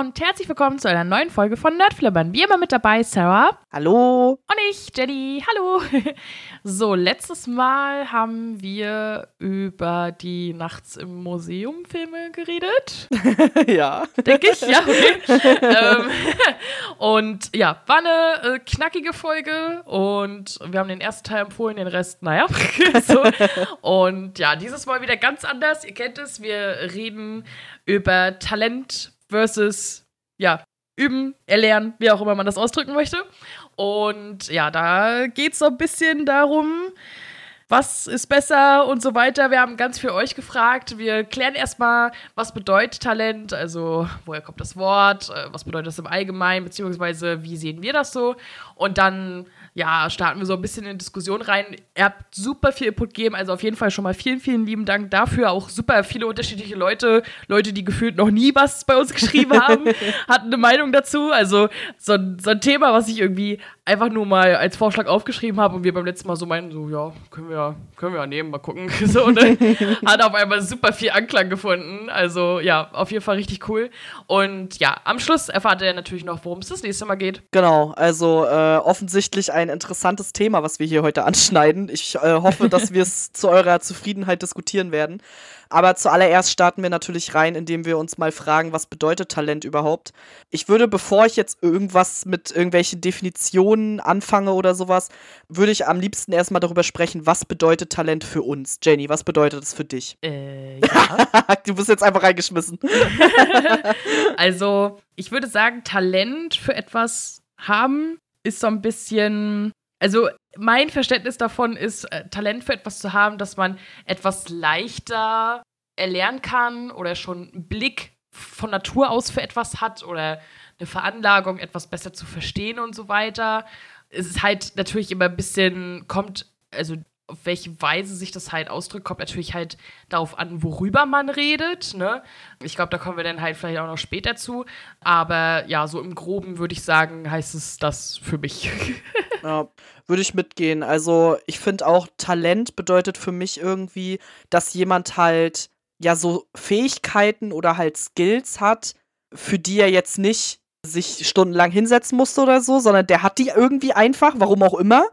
und herzlich willkommen zu einer neuen Folge von Nerdflippern. Wie immer mit dabei Sarah. Hallo. Und ich, Jenny. Hallo. So, letztes Mal haben wir über die Nachts im Museum Filme geredet. ja. Denke ich, ja, okay. ähm, und ja, war eine äh, knackige Folge und wir haben den ersten Teil empfohlen, den Rest, naja. so. Und ja, dieses Mal wieder ganz anders. Ihr kennt es, wir reden über Talent versus, ja, üben, erlernen, wie auch immer man das ausdrücken möchte. Und ja, da geht es so ein bisschen darum, was ist besser und so weiter. Wir haben ganz viel euch gefragt. Wir klären erstmal, was bedeutet Talent, also woher kommt das Wort, äh, was bedeutet das im Allgemeinen, beziehungsweise wie sehen wir das so. Und dann ja, starten wir so ein bisschen in Diskussion rein. Ihr habt super viel Input gegeben, also auf jeden Fall schon mal vielen, vielen lieben Dank dafür. Auch super viele unterschiedliche Leute, Leute, die gefühlt noch nie was bei uns geschrieben haben, hatten eine Meinung dazu. Also so, so ein Thema, was ich irgendwie einfach nur mal als Vorschlag aufgeschrieben habe und wir beim letzten Mal so meinen, so, ja, können wir, können wir ja nehmen, mal gucken. so, und dann hat auf einmal super viel Anklang gefunden. Also ja, auf jeden Fall richtig cool. Und ja, am Schluss erfahrt ihr natürlich noch, worum es das nächste Mal geht. Genau, also äh, offensichtlich ein interessantes Thema, was wir hier heute anschneiden. Ich äh, hoffe, dass wir es zu eurer Zufriedenheit diskutieren werden. Aber zuallererst starten wir natürlich rein, indem wir uns mal fragen, was bedeutet Talent überhaupt? Ich würde, bevor ich jetzt irgendwas mit irgendwelchen Definitionen anfange oder sowas, würde ich am liebsten erstmal darüber sprechen, was bedeutet Talent für uns? Jenny, was bedeutet es für dich? Äh, ja. du bist jetzt einfach reingeschmissen. also, ich würde sagen, Talent für etwas haben ist so ein bisschen also mein Verständnis davon ist, äh, Talent für etwas zu haben, dass man etwas leichter erlernen kann oder schon einen Blick von Natur aus für etwas hat oder eine Veranlagung, etwas besser zu verstehen und so weiter. Es ist halt natürlich immer ein bisschen, kommt, also auf welche Weise sich das halt ausdrückt, kommt natürlich halt darauf an, worüber man redet. Ne? Ich glaube, da kommen wir dann halt vielleicht auch noch später zu. Aber ja, so im Groben würde ich sagen, heißt es das für mich. ja, würde ich mitgehen. Also ich finde auch, Talent bedeutet für mich irgendwie, dass jemand halt ja so Fähigkeiten oder halt Skills hat, für die er jetzt nicht sich stundenlang hinsetzen musste oder so, sondern der hat die irgendwie einfach, warum auch immer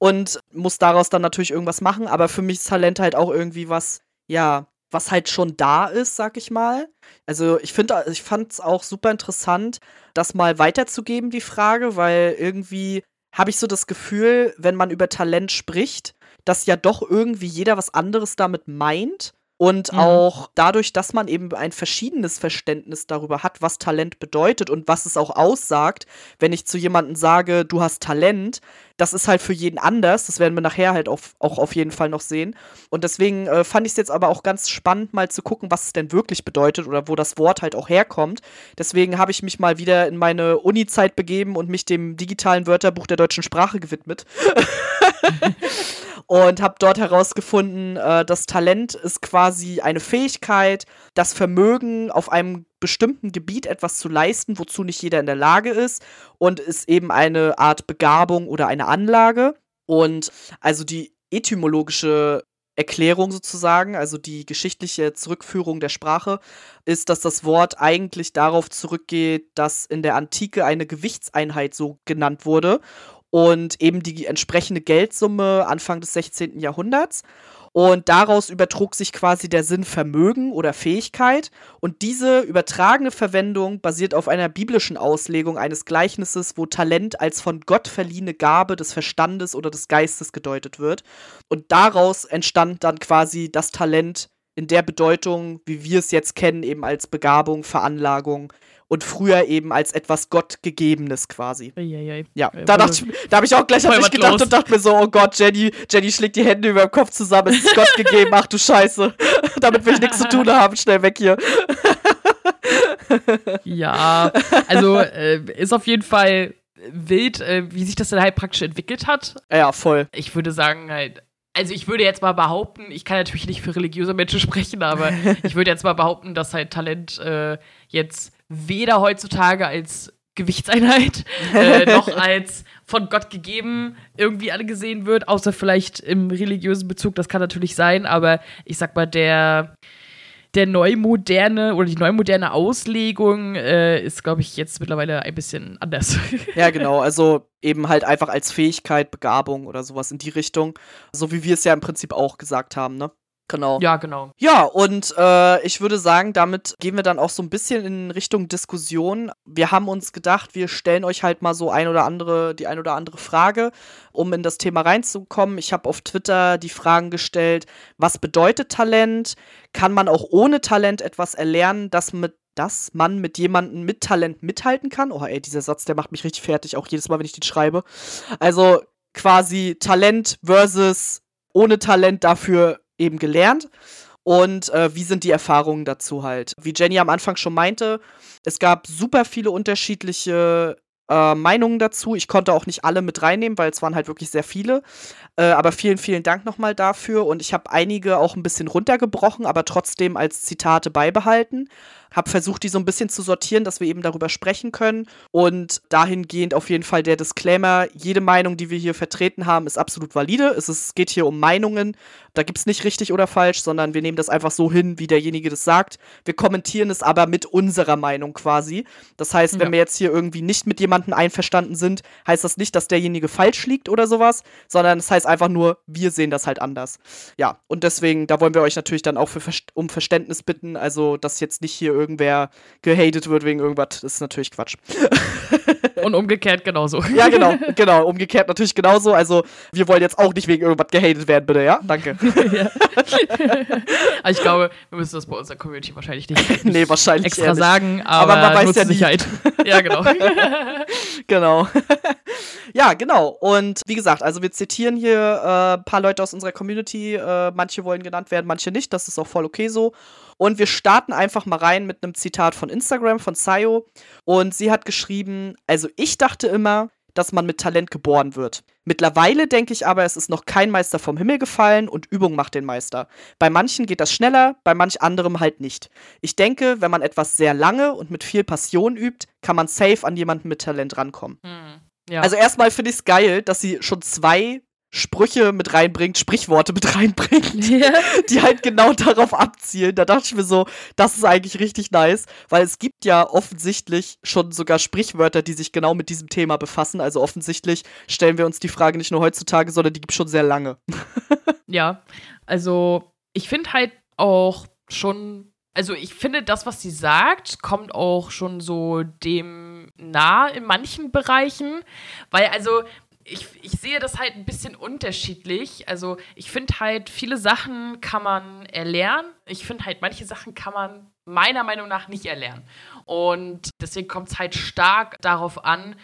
und muss daraus dann natürlich irgendwas machen. Aber für mich ist Talent halt auch irgendwie was, ja, was halt schon da ist, sag ich mal. Also ich finde, ich fand es auch super interessant, das mal weiterzugeben, die Frage, weil irgendwie habe ich so das Gefühl, wenn man über Talent spricht, dass ja doch irgendwie jeder was anderes damit meint. Und mhm. auch dadurch, dass man eben ein verschiedenes Verständnis darüber hat, was Talent bedeutet und was es auch aussagt, wenn ich zu jemandem sage, du hast Talent, das ist halt für jeden anders. Das werden wir nachher halt auch, auch auf jeden Fall noch sehen. Und deswegen äh, fand ich es jetzt aber auch ganz spannend, mal zu gucken, was es denn wirklich bedeutet oder wo das Wort halt auch herkommt. Deswegen habe ich mich mal wieder in meine Uni-Zeit begeben und mich dem digitalen Wörterbuch der deutschen Sprache gewidmet. und habe dort herausgefunden, äh, das Talent ist quasi eine Fähigkeit, das Vermögen auf einem bestimmten Gebiet etwas zu leisten, wozu nicht jeder in der Lage ist und ist eben eine Art Begabung oder eine Anlage. Und also die etymologische Erklärung sozusagen, also die geschichtliche Zurückführung der Sprache, ist, dass das Wort eigentlich darauf zurückgeht, dass in der Antike eine Gewichtseinheit so genannt wurde und eben die entsprechende Geldsumme Anfang des 16. Jahrhunderts. Und daraus übertrug sich quasi der Sinn Vermögen oder Fähigkeit. Und diese übertragene Verwendung basiert auf einer biblischen Auslegung eines Gleichnisses, wo Talent als von Gott verliehene Gabe des Verstandes oder des Geistes gedeutet wird. Und daraus entstand dann quasi das Talent in der Bedeutung, wie wir es jetzt kennen, eben als Begabung, Veranlagung, und früher eben als etwas Gottgegebenes quasi. Ja, da, da habe ich auch gleich an mich gedacht los. und dachte mir so, oh Gott, Jenny, Jenny schlägt die Hände über dem Kopf zusammen, es ist Gott gegeben, ach du Scheiße. Damit will ich nichts zu tun haben, schnell weg hier. ja, also äh, ist auf jeden Fall wild, äh, wie sich das dann halt praktisch entwickelt hat. Ja, voll. Ich würde sagen, halt, also ich würde jetzt mal behaupten, ich kann natürlich nicht für religiöse Menschen sprechen, aber ich würde jetzt mal behaupten, dass halt Talent äh, jetzt weder heutzutage als Gewichtseinheit äh, noch als von Gott gegeben irgendwie angesehen wird, außer vielleicht im religiösen Bezug, das kann natürlich sein, aber ich sag mal, der, der neumoderne oder die neumoderne Auslegung äh, ist, glaube ich, jetzt mittlerweile ein bisschen anders. Ja, genau. Also eben halt einfach als Fähigkeit, Begabung oder sowas in die Richtung. So wie wir es ja im Prinzip auch gesagt haben, ne? Genau. Ja, genau. Ja, und äh, ich würde sagen, damit gehen wir dann auch so ein bisschen in Richtung Diskussion. Wir haben uns gedacht, wir stellen euch halt mal so ein oder andere, die ein oder andere Frage, um in das Thema reinzukommen. Ich habe auf Twitter die Fragen gestellt, was bedeutet Talent? Kann man auch ohne Talent etwas erlernen, das mit dass man mit jemandem mit Talent mithalten kann. Oh, ey, dieser Satz, der macht mich richtig fertig, auch jedes Mal, wenn ich den schreibe. Also quasi Talent versus ohne Talent dafür eben gelernt. Und äh, wie sind die Erfahrungen dazu halt? Wie Jenny am Anfang schon meinte, es gab super viele unterschiedliche äh, Meinungen dazu. Ich konnte auch nicht alle mit reinnehmen, weil es waren halt wirklich sehr viele. Äh, aber vielen, vielen Dank nochmal dafür. Und ich habe einige auch ein bisschen runtergebrochen, aber trotzdem als Zitate beibehalten habe versucht, die so ein bisschen zu sortieren, dass wir eben darüber sprechen können. Und dahingehend auf jeden Fall der Disclaimer, jede Meinung, die wir hier vertreten haben, ist absolut valide. Es, ist, geht hier um Meinungen. Da gibt es nicht richtig oder falsch, sondern wir nehmen das einfach so hin, wie derjenige das sagt. Wir kommentieren es aber mit unserer Meinung quasi. Das heißt, wenn ja. wir jetzt hier irgendwie nicht mit jemandem einverstanden sind, heißt das nicht, dass derjenige falsch liegt oder sowas, sondern es das heißt einfach nur, wir sehen das halt anders. Ja, und deswegen, da wollen wir euch natürlich dann auch für, um Verständnis bitten. Also, dass jetzt nicht hier irgendwer gehatet wird wegen irgendwas, das ist natürlich Quatsch. Und umgekehrt genauso. Ja, genau, genau. Umgekehrt natürlich genauso. Also, wir wollen jetzt auch nicht wegen irgendwas gehatet werden, bitte, ja? Danke. ja. also ich glaube, wir müssen das bei unserer Community wahrscheinlich nicht, nee, wahrscheinlich extra sagen, aber, aber man weiß ja Sicherheit. ja, genau. genau. Ja, genau. Und wie gesagt, also wir zitieren hier ein äh, paar Leute aus unserer Community. Äh, manche wollen genannt werden, manche nicht. Das ist auch voll okay so. Und wir starten einfach mal rein mit einem Zitat von Instagram von Sayo. Und sie hat geschrieben: Also, ich dachte immer, dass man mit Talent geboren wird. Mittlerweile denke ich aber, es ist noch kein Meister vom Himmel gefallen und Übung macht den Meister. Bei manchen geht das schneller, bei manch anderem halt nicht. Ich denke, wenn man etwas sehr lange und mit viel Passion übt, kann man safe an jemanden mit Talent rankommen. Hm, ja. Also erstmal finde ich es geil, dass sie schon zwei Sprüche mit reinbringt, Sprichworte mit reinbringt, yeah. die halt genau darauf abzielen. Da dachte ich mir so, das ist eigentlich richtig nice, weil es gibt ja offensichtlich schon sogar Sprichwörter, die sich genau mit diesem Thema befassen. Also offensichtlich stellen wir uns die Frage nicht nur heutzutage, sondern die gibt es schon sehr lange. ja, also ich finde halt auch schon, also ich finde, das, was sie sagt, kommt auch schon so dem nah in manchen Bereichen, weil also ich, ich sehe das halt ein bisschen unterschiedlich. Also ich finde halt, viele Sachen kann man erlernen. Ich finde halt, manche Sachen kann man meiner Meinung nach nicht erlernen. Und deswegen kommt es halt stark darauf an,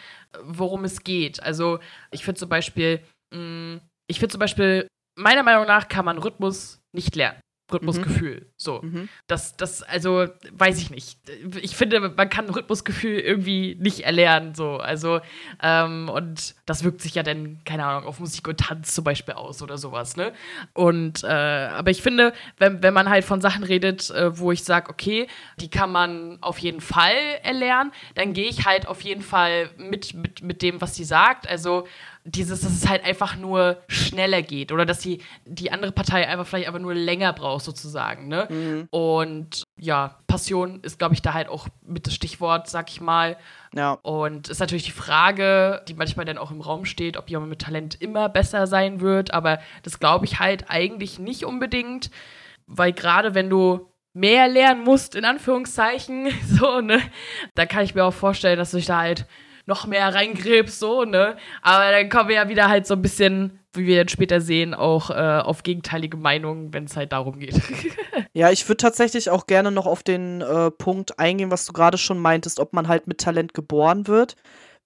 worum es geht. Also ich finde zum Beispiel, mm, ich finde zum Beispiel, meiner Meinung nach kann man Rhythmus nicht lernen. Rhythmusgefühl. Mhm. So. Mhm. Das, das, also, weiß ich nicht. Ich finde, man kann Rhythmusgefühl irgendwie nicht erlernen. So. Also, ähm, und das wirkt sich ja dann, keine Ahnung, auf Musik und Tanz zum Beispiel aus oder sowas, ne? Und, äh, aber ich finde, wenn, wenn man halt von Sachen redet, äh, wo ich sage, okay, die kann man auf jeden Fall erlernen, dann gehe ich halt auf jeden Fall mit, mit, mit dem, was sie sagt. Also, dieses, dass es halt einfach nur schneller geht oder dass die, die andere Partei einfach vielleicht einfach nur länger braucht, sozusagen. Ne? Mhm. Und ja, Passion ist, glaube ich, da halt auch mit das Stichwort, sag ich mal. Ja. Und ist natürlich die Frage, die manchmal dann auch im Raum steht, ob jemand mit Talent immer besser sein wird. Aber das glaube ich halt eigentlich nicht unbedingt, weil gerade wenn du mehr lernen musst, in Anführungszeichen, so, ne, da kann ich mir auch vorstellen, dass du dich da halt noch mehr reingräbst, so, ne? Aber dann kommen wir ja wieder halt so ein bisschen, wie wir jetzt später sehen, auch äh, auf gegenteilige Meinungen, wenn es halt darum geht. ja, ich würde tatsächlich auch gerne noch auf den äh, Punkt eingehen, was du gerade schon meintest, ob man halt mit Talent geboren wird.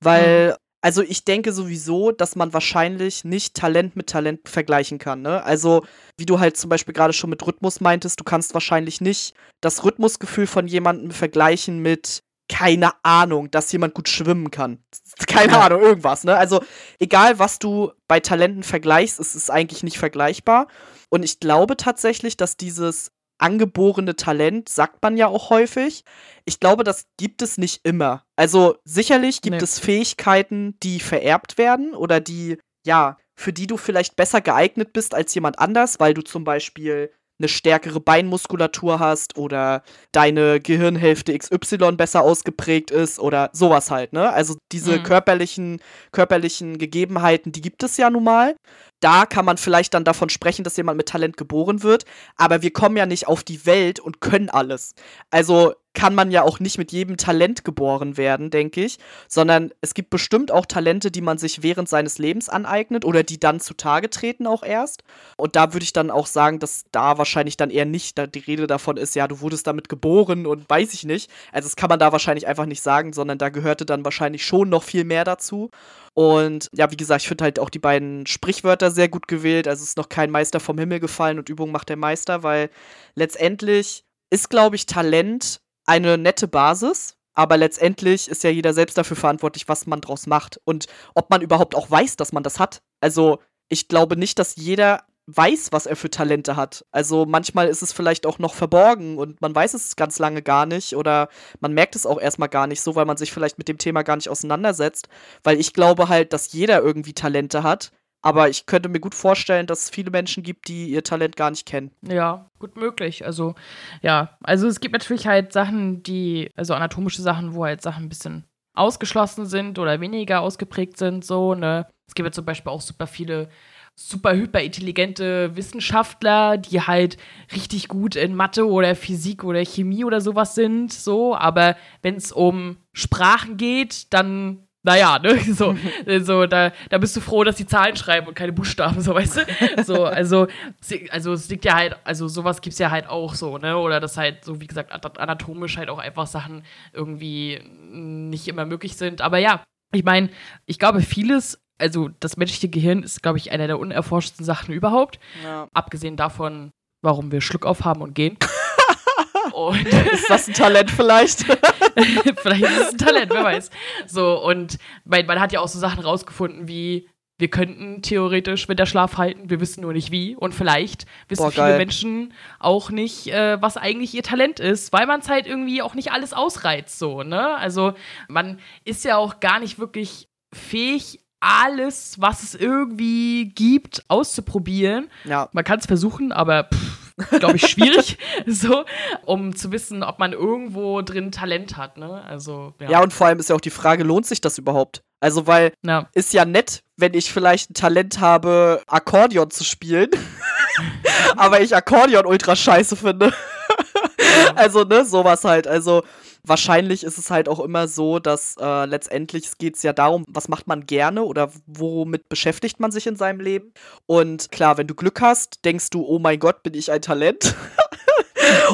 Weil, mhm. also ich denke sowieso, dass man wahrscheinlich nicht Talent mit Talent vergleichen kann, ne? Also, wie du halt zum Beispiel gerade schon mit Rhythmus meintest, du kannst wahrscheinlich nicht das Rhythmusgefühl von jemandem vergleichen mit keine Ahnung, dass jemand gut schwimmen kann. Keine ja. Ahnung, irgendwas, ne? Also, egal was du bei Talenten vergleichst, es ist eigentlich nicht vergleichbar. Und ich glaube tatsächlich, dass dieses angeborene Talent, sagt man ja auch häufig, ich glaube, das gibt es nicht immer. Also, sicherlich gibt nee. es Fähigkeiten, die vererbt werden oder die, ja, für die du vielleicht besser geeignet bist als jemand anders, weil du zum Beispiel eine stärkere Beinmuskulatur hast oder deine Gehirnhälfte XY besser ausgeprägt ist oder sowas halt, ne? Also diese mhm. körperlichen, körperlichen Gegebenheiten, die gibt es ja nun mal. Da kann man vielleicht dann davon sprechen, dass jemand mit Talent geboren wird, aber wir kommen ja nicht auf die Welt und können alles. Also kann man ja auch nicht mit jedem Talent geboren werden, denke ich, sondern es gibt bestimmt auch Talente, die man sich während seines Lebens aneignet oder die dann zutage treten auch erst. Und da würde ich dann auch sagen, dass da wahrscheinlich dann eher nicht die Rede davon ist, ja, du wurdest damit geboren und weiß ich nicht. Also das kann man da wahrscheinlich einfach nicht sagen, sondern da gehörte dann wahrscheinlich schon noch viel mehr dazu. Und ja, wie gesagt, ich finde halt auch die beiden Sprichwörter sehr gut gewählt. Also es ist noch kein Meister vom Himmel gefallen und Übung macht der Meister, weil letztendlich ist, glaube ich, Talent eine nette Basis, aber letztendlich ist ja jeder selbst dafür verantwortlich, was man draus macht und ob man überhaupt auch weiß, dass man das hat. Also ich glaube nicht, dass jeder weiß, was er für Talente hat. Also manchmal ist es vielleicht auch noch verborgen und man weiß es ganz lange gar nicht oder man merkt es auch erstmal gar nicht so, weil man sich vielleicht mit dem Thema gar nicht auseinandersetzt. Weil ich glaube halt, dass jeder irgendwie Talente hat. Aber ich könnte mir gut vorstellen, dass es viele Menschen gibt, die ihr Talent gar nicht kennen. Ja, gut möglich. Also, ja, also es gibt natürlich halt Sachen, die, also anatomische Sachen, wo halt Sachen ein bisschen ausgeschlossen sind oder weniger ausgeprägt sind, so, ne. Es gibt ja zum Beispiel auch super viele super hyperintelligente Wissenschaftler, die halt richtig gut in Mathe oder Physik oder Chemie oder sowas sind, so, aber wenn es um Sprachen geht, dann naja, ne, so, so da, da bist du froh, dass die Zahlen schreiben und keine Buchstaben, so, weißt du? So, also, also es liegt ja halt, also sowas gibt es ja halt auch so, ne? Oder dass halt, so wie gesagt, anatomisch halt auch einfach Sachen irgendwie nicht immer möglich sind. Aber ja, ich meine, ich glaube, vieles also das menschliche Gehirn ist, glaube ich, einer der unerforschten Sachen überhaupt. Ja. Abgesehen davon, warum wir Schluck auf haben und gehen. und ist das ein Talent vielleicht? vielleicht ist es ein Talent, wer weiß. So, und man, man hat ja auch so Sachen rausgefunden wie, wir könnten theoretisch Winterschlaf halten, wir wissen nur nicht wie. Und vielleicht wissen Boah, viele Menschen auch nicht, äh, was eigentlich ihr Talent ist, weil man es halt irgendwie auch nicht alles ausreizt, so, ne? Also man ist ja auch gar nicht wirklich fähig, alles, was es irgendwie gibt, auszuprobieren. Ja. Man kann es versuchen, aber glaube ich, schwierig, so, um zu wissen, ob man irgendwo drin Talent hat, ne? Also, ja. ja, und vor allem ist ja auch die Frage, lohnt sich das überhaupt? Also, weil ja. ist ja nett, wenn ich vielleicht ein Talent habe, Akkordeon zu spielen, aber ich Akkordeon ultra scheiße finde. also, ne, sowas halt. Also, wahrscheinlich ist es halt auch immer so, dass äh, letztendlich geht es ja darum, was macht man gerne oder womit beschäftigt man sich in seinem Leben. Und klar, wenn du Glück hast, denkst du, oh mein Gott, bin ich ein Talent.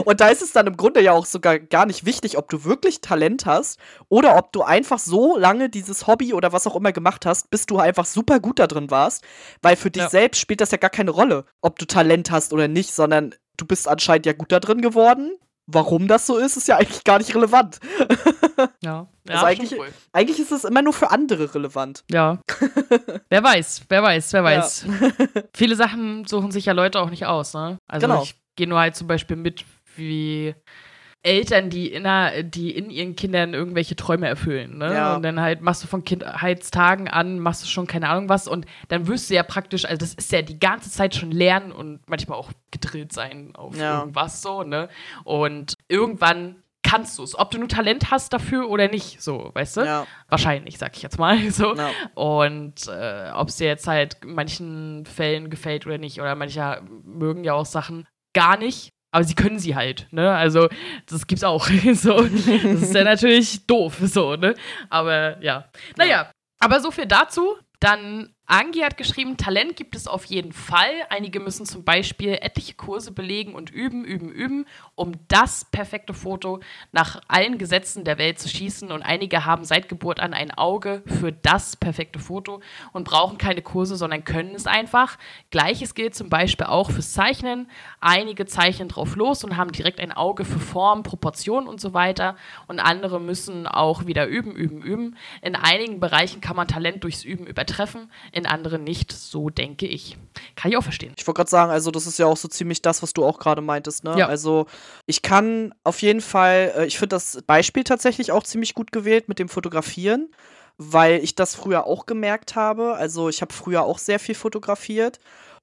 Und da ist es dann im Grunde ja auch sogar gar nicht wichtig, ob du wirklich Talent hast oder ob du einfach so lange dieses Hobby oder was auch immer gemacht hast, bis du einfach super gut da drin warst. Weil für dich ja. selbst spielt das ja gar keine Rolle, ob du Talent hast oder nicht, sondern du bist anscheinend ja gut da drin geworden warum das so ist, ist ja eigentlich gar nicht relevant. Ja. ja also eigentlich, cool. eigentlich ist es immer nur für andere relevant. Ja. wer weiß, wer weiß, wer weiß. Ja. Viele Sachen suchen sich ja Leute auch nicht aus, ne? Also genau. ich gehe nur halt zum Beispiel mit, wie Eltern, die in, einer, die in ihren Kindern irgendwelche Träume erfüllen. Ne? Ja. Und dann halt machst du von Kindheitstagen an, machst du schon keine Ahnung was und dann wirst du ja praktisch, also das ist ja die ganze Zeit schon lernen und manchmal auch gedrillt sein auf ja. irgendwas so, ne? Und irgendwann kannst du es, ob du nur Talent hast dafür oder nicht, so, weißt du? Ja. Wahrscheinlich, sag ich jetzt mal so. Ja. Und äh, ob es dir jetzt halt manchen Fällen gefällt oder nicht, oder manche mögen ja auch Sachen gar nicht aber sie können sie halt, ne? Also, das gibt's auch. so, das ist ja natürlich doof, so, ne? Aber ja. Naja, aber so viel dazu. Dann Angie hat geschrieben, Talent gibt es auf jeden Fall. Einige müssen zum Beispiel etliche Kurse belegen und üben, üben, üben, um das perfekte Foto nach allen Gesetzen der Welt zu schießen. Und einige haben seit Geburt an ein Auge für das perfekte Foto und brauchen keine Kurse, sondern können es einfach. Gleiches gilt zum Beispiel auch fürs Zeichnen. Einige zeichnen drauf los und haben direkt ein Auge für Form, Proportion und so weiter. Und andere müssen auch wieder üben, üben, üben. In einigen Bereichen kann man Talent durchs Üben übertreffen in anderen nicht, so denke ich. Kann ich auch verstehen. Ich wollte gerade sagen, also das ist ja auch so ziemlich das, was du auch gerade meintest, ne? Ja. Also ich kann auf jeden Fall, äh, ich finde das Beispiel tatsächlich auch ziemlich gut gewählt mit dem Fotografieren, weil ich das früher auch gemerkt habe. Also ich habe früher auch sehr viel fotografiert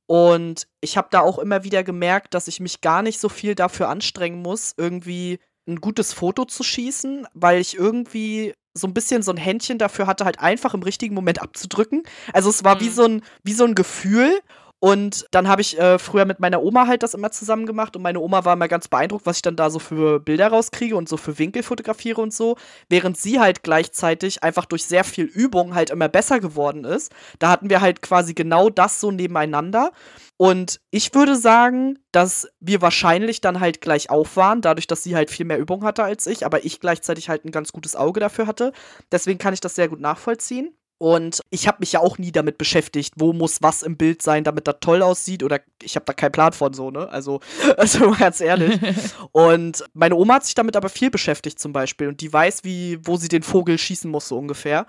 Und ich habe da auch immer wieder gemerkt, dass ich mich gar nicht so viel dafür anstrengen muss, irgendwie ein gutes Foto zu schießen, weil ich irgendwie so ein bisschen so ein Händchen dafür hatte, halt einfach im richtigen Moment abzudrücken. Also es war mhm. wie so ein wie so ein Gefühl und dann habe ich äh, früher mit meiner Oma halt das immer zusammen gemacht und meine Oma war immer ganz beeindruckt, was ich dann da so für Bilder rauskriege und so für Winkel fotografiere und so, während sie halt gleichzeitig einfach durch sehr viel Übung halt immer besser geworden ist. Da hatten wir halt quasi genau das so nebeneinander und ich würde sagen, dass wir wahrscheinlich dann halt gleich auf waren, dadurch, dass sie halt viel mehr Übung hatte als ich, aber ich gleichzeitig halt ein ganz gutes Auge dafür hatte. Deswegen kann ich das sehr gut nachvollziehen. Und ich habe mich ja auch nie damit beschäftigt, wo muss was im Bild sein, damit das toll aussieht. Oder ich habe da keinen Plan von so, ne? Also, also ganz ehrlich. und meine Oma hat sich damit aber viel beschäftigt zum Beispiel. Und die weiß, wie, wo sie den Vogel schießen muss, so ungefähr.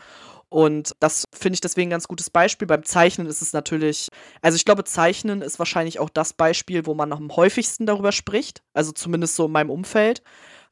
Und das finde ich deswegen ein ganz gutes Beispiel. Beim Zeichnen ist es natürlich, also ich glaube, Zeichnen ist wahrscheinlich auch das Beispiel, wo man am häufigsten darüber spricht. Also zumindest so in meinem Umfeld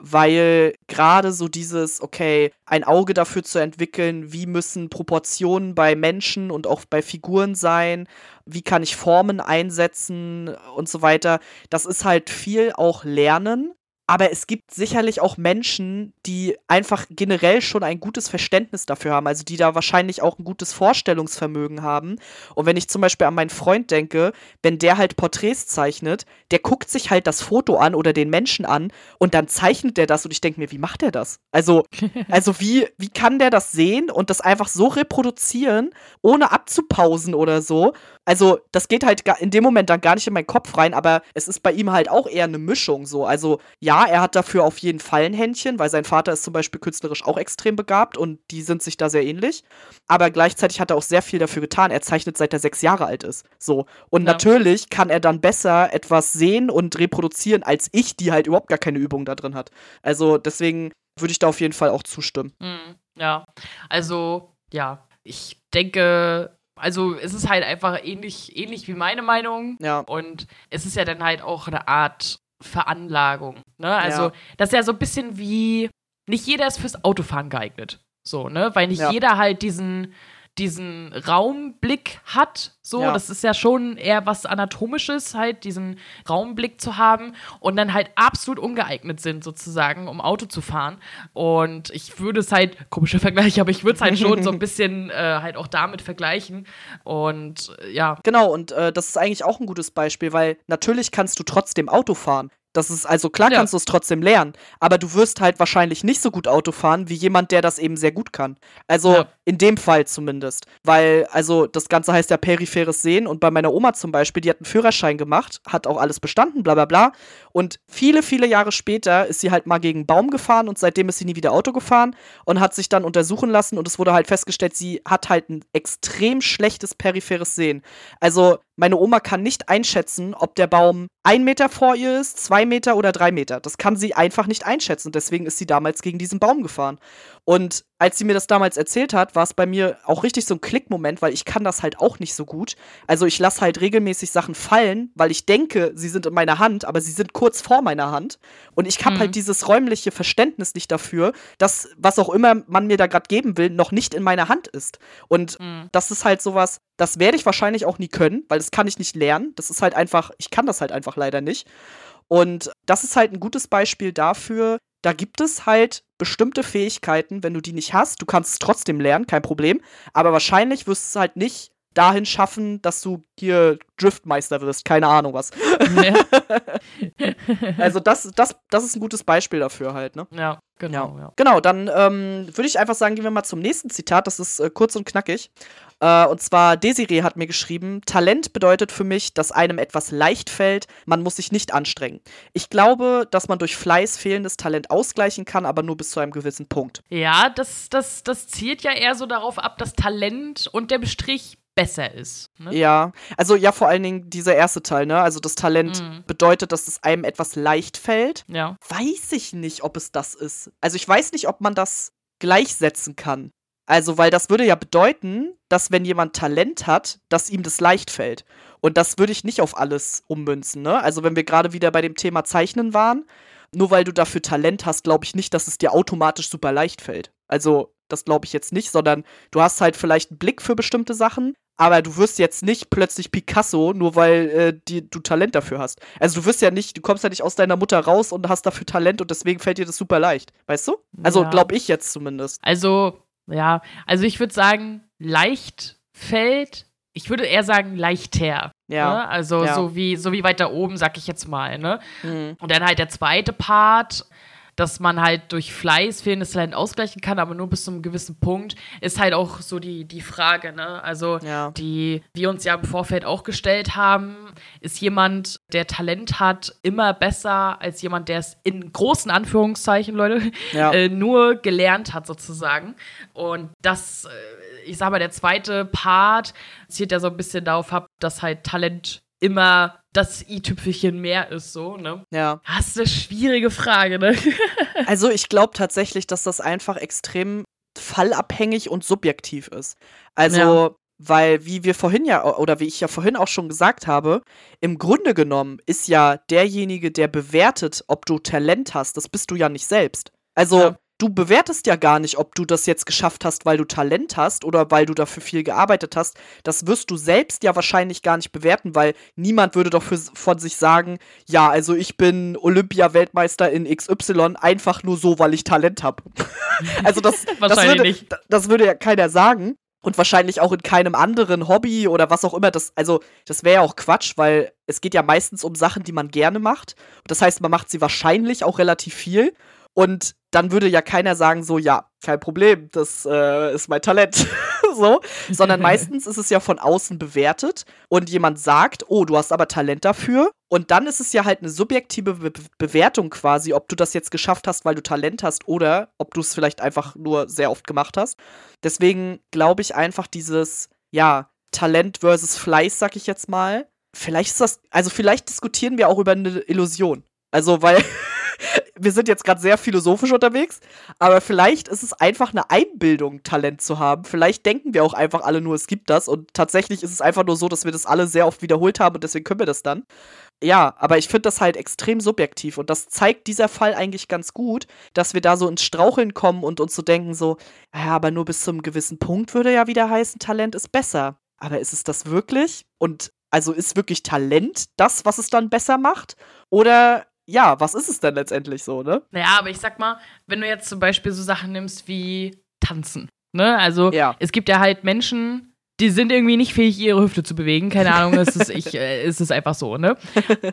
weil gerade so dieses, okay, ein Auge dafür zu entwickeln, wie müssen Proportionen bei Menschen und auch bei Figuren sein, wie kann ich Formen einsetzen und so weiter, das ist halt viel auch Lernen. Aber es gibt sicherlich auch Menschen, die einfach generell schon ein gutes Verständnis dafür haben, also die da wahrscheinlich auch ein gutes Vorstellungsvermögen haben. Und wenn ich zum Beispiel an meinen Freund denke, wenn der halt Porträts zeichnet, der guckt sich halt das Foto an oder den Menschen an und dann zeichnet der das und ich denke mir, wie macht der das? Also, also wie, wie kann der das sehen und das einfach so reproduzieren, ohne abzupausen oder so? Also, das geht halt in dem Moment dann gar nicht in meinen Kopf rein, aber es ist bei ihm halt auch eher eine Mischung so. Also, ja, er hat dafür auf jeden Fall ein Händchen, weil sein Vater ist zum Beispiel künstlerisch auch extrem begabt und die sind sich da sehr ähnlich. Aber gleichzeitig hat er auch sehr viel dafür getan. Er zeichnet seit er sechs Jahre alt ist. So. Und ja. natürlich kann er dann besser etwas sehen und reproduzieren, als ich, die halt überhaupt gar keine Übung da drin hat. Also, deswegen würde ich da auf jeden Fall auch zustimmen. Mhm. Ja, also, ja, ich denke, also es ist halt einfach ähnlich, ähnlich wie meine Meinung. Ja. Und es ist ja dann halt auch eine Art Veranlagung. Ne? Also ja. das ist ja so ein bisschen wie, nicht jeder ist fürs Autofahren geeignet. So, ne? Weil nicht ja. jeder halt diesen, diesen Raumblick hat. So, ja. das ist ja schon eher was Anatomisches, halt diesen Raumblick zu haben und dann halt absolut ungeeignet sind, sozusagen, um Auto zu fahren. Und ich würde es halt, komischer Vergleich, aber ich würde es halt schon so ein bisschen äh, halt auch damit vergleichen. Und äh, ja. Genau, und äh, das ist eigentlich auch ein gutes Beispiel, weil natürlich kannst du trotzdem Auto fahren. Das ist also klar, ja. kannst du es trotzdem lernen, aber du wirst halt wahrscheinlich nicht so gut Auto fahren wie jemand, der das eben sehr gut kann. Also ja. in dem Fall zumindest, weil also das Ganze heißt ja peripheres Sehen und bei meiner Oma zum Beispiel, die hat einen Führerschein gemacht, hat auch alles bestanden, bla bla bla. Und viele viele Jahre später ist sie halt mal gegen einen Baum gefahren und seitdem ist sie nie wieder Auto gefahren und hat sich dann untersuchen lassen und es wurde halt festgestellt, sie hat halt ein extrem schlechtes peripheres Sehen. Also meine Oma kann nicht einschätzen, ob der Baum ein Meter vor ihr ist, zwei Meter oder drei Meter. Das kann sie einfach nicht einschätzen. Deswegen ist sie damals gegen diesen Baum gefahren. Und als sie mir das damals erzählt hat, war es bei mir auch richtig so ein Klickmoment, weil ich kann das halt auch nicht so gut. Also ich lasse halt regelmäßig Sachen fallen, weil ich denke, sie sind in meiner Hand, aber sie sind kurz vor meiner Hand. Und ich habe mhm. halt dieses räumliche Verständnis nicht dafür, dass was auch immer man mir da gerade geben will, noch nicht in meiner Hand ist. Und mhm. das ist halt sowas, das werde ich wahrscheinlich auch nie können, weil das kann ich nicht lernen. Das ist halt einfach, ich kann das halt einfach leider nicht. Und das ist halt ein gutes Beispiel dafür, da gibt es halt bestimmte Fähigkeiten, wenn du die nicht hast, du kannst es trotzdem lernen, kein Problem, aber wahrscheinlich wirst du es halt nicht dahin schaffen, dass du hier Driftmeister wirst, keine Ahnung was. Ja. also das, das, das ist ein gutes Beispiel dafür halt, ne? Ja, genau. Ja. Genau, dann ähm, würde ich einfach sagen, gehen wir mal zum nächsten Zitat, das ist äh, kurz und knackig. Äh, und zwar, Desiree hat mir geschrieben, Talent bedeutet für mich, dass einem etwas leicht fällt, man muss sich nicht anstrengen. Ich glaube, dass man durch Fleiß fehlendes Talent ausgleichen kann, aber nur bis zu einem gewissen Punkt. Ja, das, das, das zielt ja eher so darauf ab, dass Talent und der Bestrich besser ist. Ne? Ja, also ja, vor allen Dingen dieser erste Teil, ne? Also das Talent mhm. bedeutet, dass es einem etwas leicht fällt. Ja. Weiß ich nicht, ob es das ist. Also ich weiß nicht, ob man das gleichsetzen kann. Also, weil das würde ja bedeuten, dass wenn jemand Talent hat, dass ihm das leicht fällt. Und das würde ich nicht auf alles ummünzen, ne? Also, wenn wir gerade wieder bei dem Thema Zeichnen waren, nur weil du dafür Talent hast, glaube ich nicht, dass es dir automatisch super leicht fällt. Also, das glaube ich jetzt nicht, sondern du hast halt vielleicht einen Blick für bestimmte Sachen, aber du wirst jetzt nicht plötzlich Picasso, nur weil äh, die, du Talent dafür hast. Also du wirst ja nicht, du kommst ja nicht aus deiner Mutter raus und hast dafür Talent und deswegen fällt dir das super leicht. Weißt du? Also Ja. glaube ich jetzt zumindest. Also, ja, also ich würde sagen, leicht fällt. Ich würde eher sagen, leichter. Ja. Ne? Also Ja. so wie so wie weiter oben, sag ich jetzt mal, ne? Mhm. Und dann halt der zweite Part, dass man halt durch Fleiß fehlendes Talent ausgleichen kann, aber nur bis zu einem gewissen Punkt, ist halt auch so die, die Frage, ne? Also, Ja. die wir uns ja im Vorfeld auch gestellt haben, ist jemand, der Talent hat, immer besser als jemand, der es in großen Anführungszeichen, Leute, Ja. äh, nur gelernt hat, sozusagen. Und das, äh, ich sag mal, der zweite Part zielt ja so ein bisschen darauf ab, dass halt Talent immer das i-Tüpfelchen mehr ist, so, ne? ja. Das ist eine schwierige Frage, ne? Also ich glaube tatsächlich, dass das einfach extrem fallabhängig und subjektiv ist. Also, Ja. weil, wie wir vorhin ja, oder wie ich ja vorhin auch schon gesagt habe, im Grunde genommen ist ja derjenige, der bewertet, ob du Talent hast, das bist du ja nicht selbst. Also, Ja. Du bewertest ja gar nicht, ob du das jetzt geschafft hast, weil du Talent hast oder weil du dafür viel gearbeitet hast. Das wirst du selbst ja wahrscheinlich gar nicht bewerten, weil niemand würde doch für, von sich sagen, ja, also ich bin Olympia-Weltmeister in XY einfach nur so, weil ich Talent habe. also das, das, würde, das würde ja keiner sagen. Und wahrscheinlich auch in keinem anderen Hobby oder was auch immer. Das, also, das wäre ja auch Quatsch, weil es geht ja meistens um Sachen, die man gerne macht. Das heißt, man macht sie wahrscheinlich auch relativ viel. Und dann würde ja keiner sagen, so, ja, kein Problem, das äh, ist mein Talent. so. Sondern meistens ist es ja von außen bewertet und jemand sagt, oh, du hast aber Talent dafür. Und dann ist es ja halt eine subjektive Be Bewertung quasi, ob du das jetzt geschafft hast, weil du Talent hast oder ob du es vielleicht einfach nur sehr oft gemacht hast. Deswegen glaube ich einfach dieses, ja, Talent versus Fleiß, sag ich jetzt mal. Vielleicht ist das, also vielleicht diskutieren wir auch über eine Illusion. Also, weil wir sind jetzt gerade sehr philosophisch unterwegs, aber vielleicht ist es einfach eine Einbildung, Talent zu haben. Vielleicht denken wir auch einfach alle nur, es gibt das und tatsächlich ist es einfach nur so, dass wir das alle sehr oft wiederholt haben und deswegen können wir das dann. Ja, aber ich finde das halt extrem subjektiv und das zeigt dieser Fall eigentlich ganz gut, dass wir da so ins Straucheln kommen und uns so denken so, ja, aber nur bis zu einem gewissen Punkt würde ja wieder heißen, Talent ist besser. Aber ist es das wirklich? Und also ist wirklich Talent das, was es dann besser macht? Oder ja, was ist es denn letztendlich so, ne? Naja, aber ich sag mal, wenn du jetzt zum Beispiel so Sachen nimmst wie Tanzen, ne? Also, Ja. es gibt ja halt Menschen, die sind irgendwie nicht fähig, ihre Hüfte zu bewegen. Keine Ahnung, es ist, ich, äh, es ist einfach so, ne?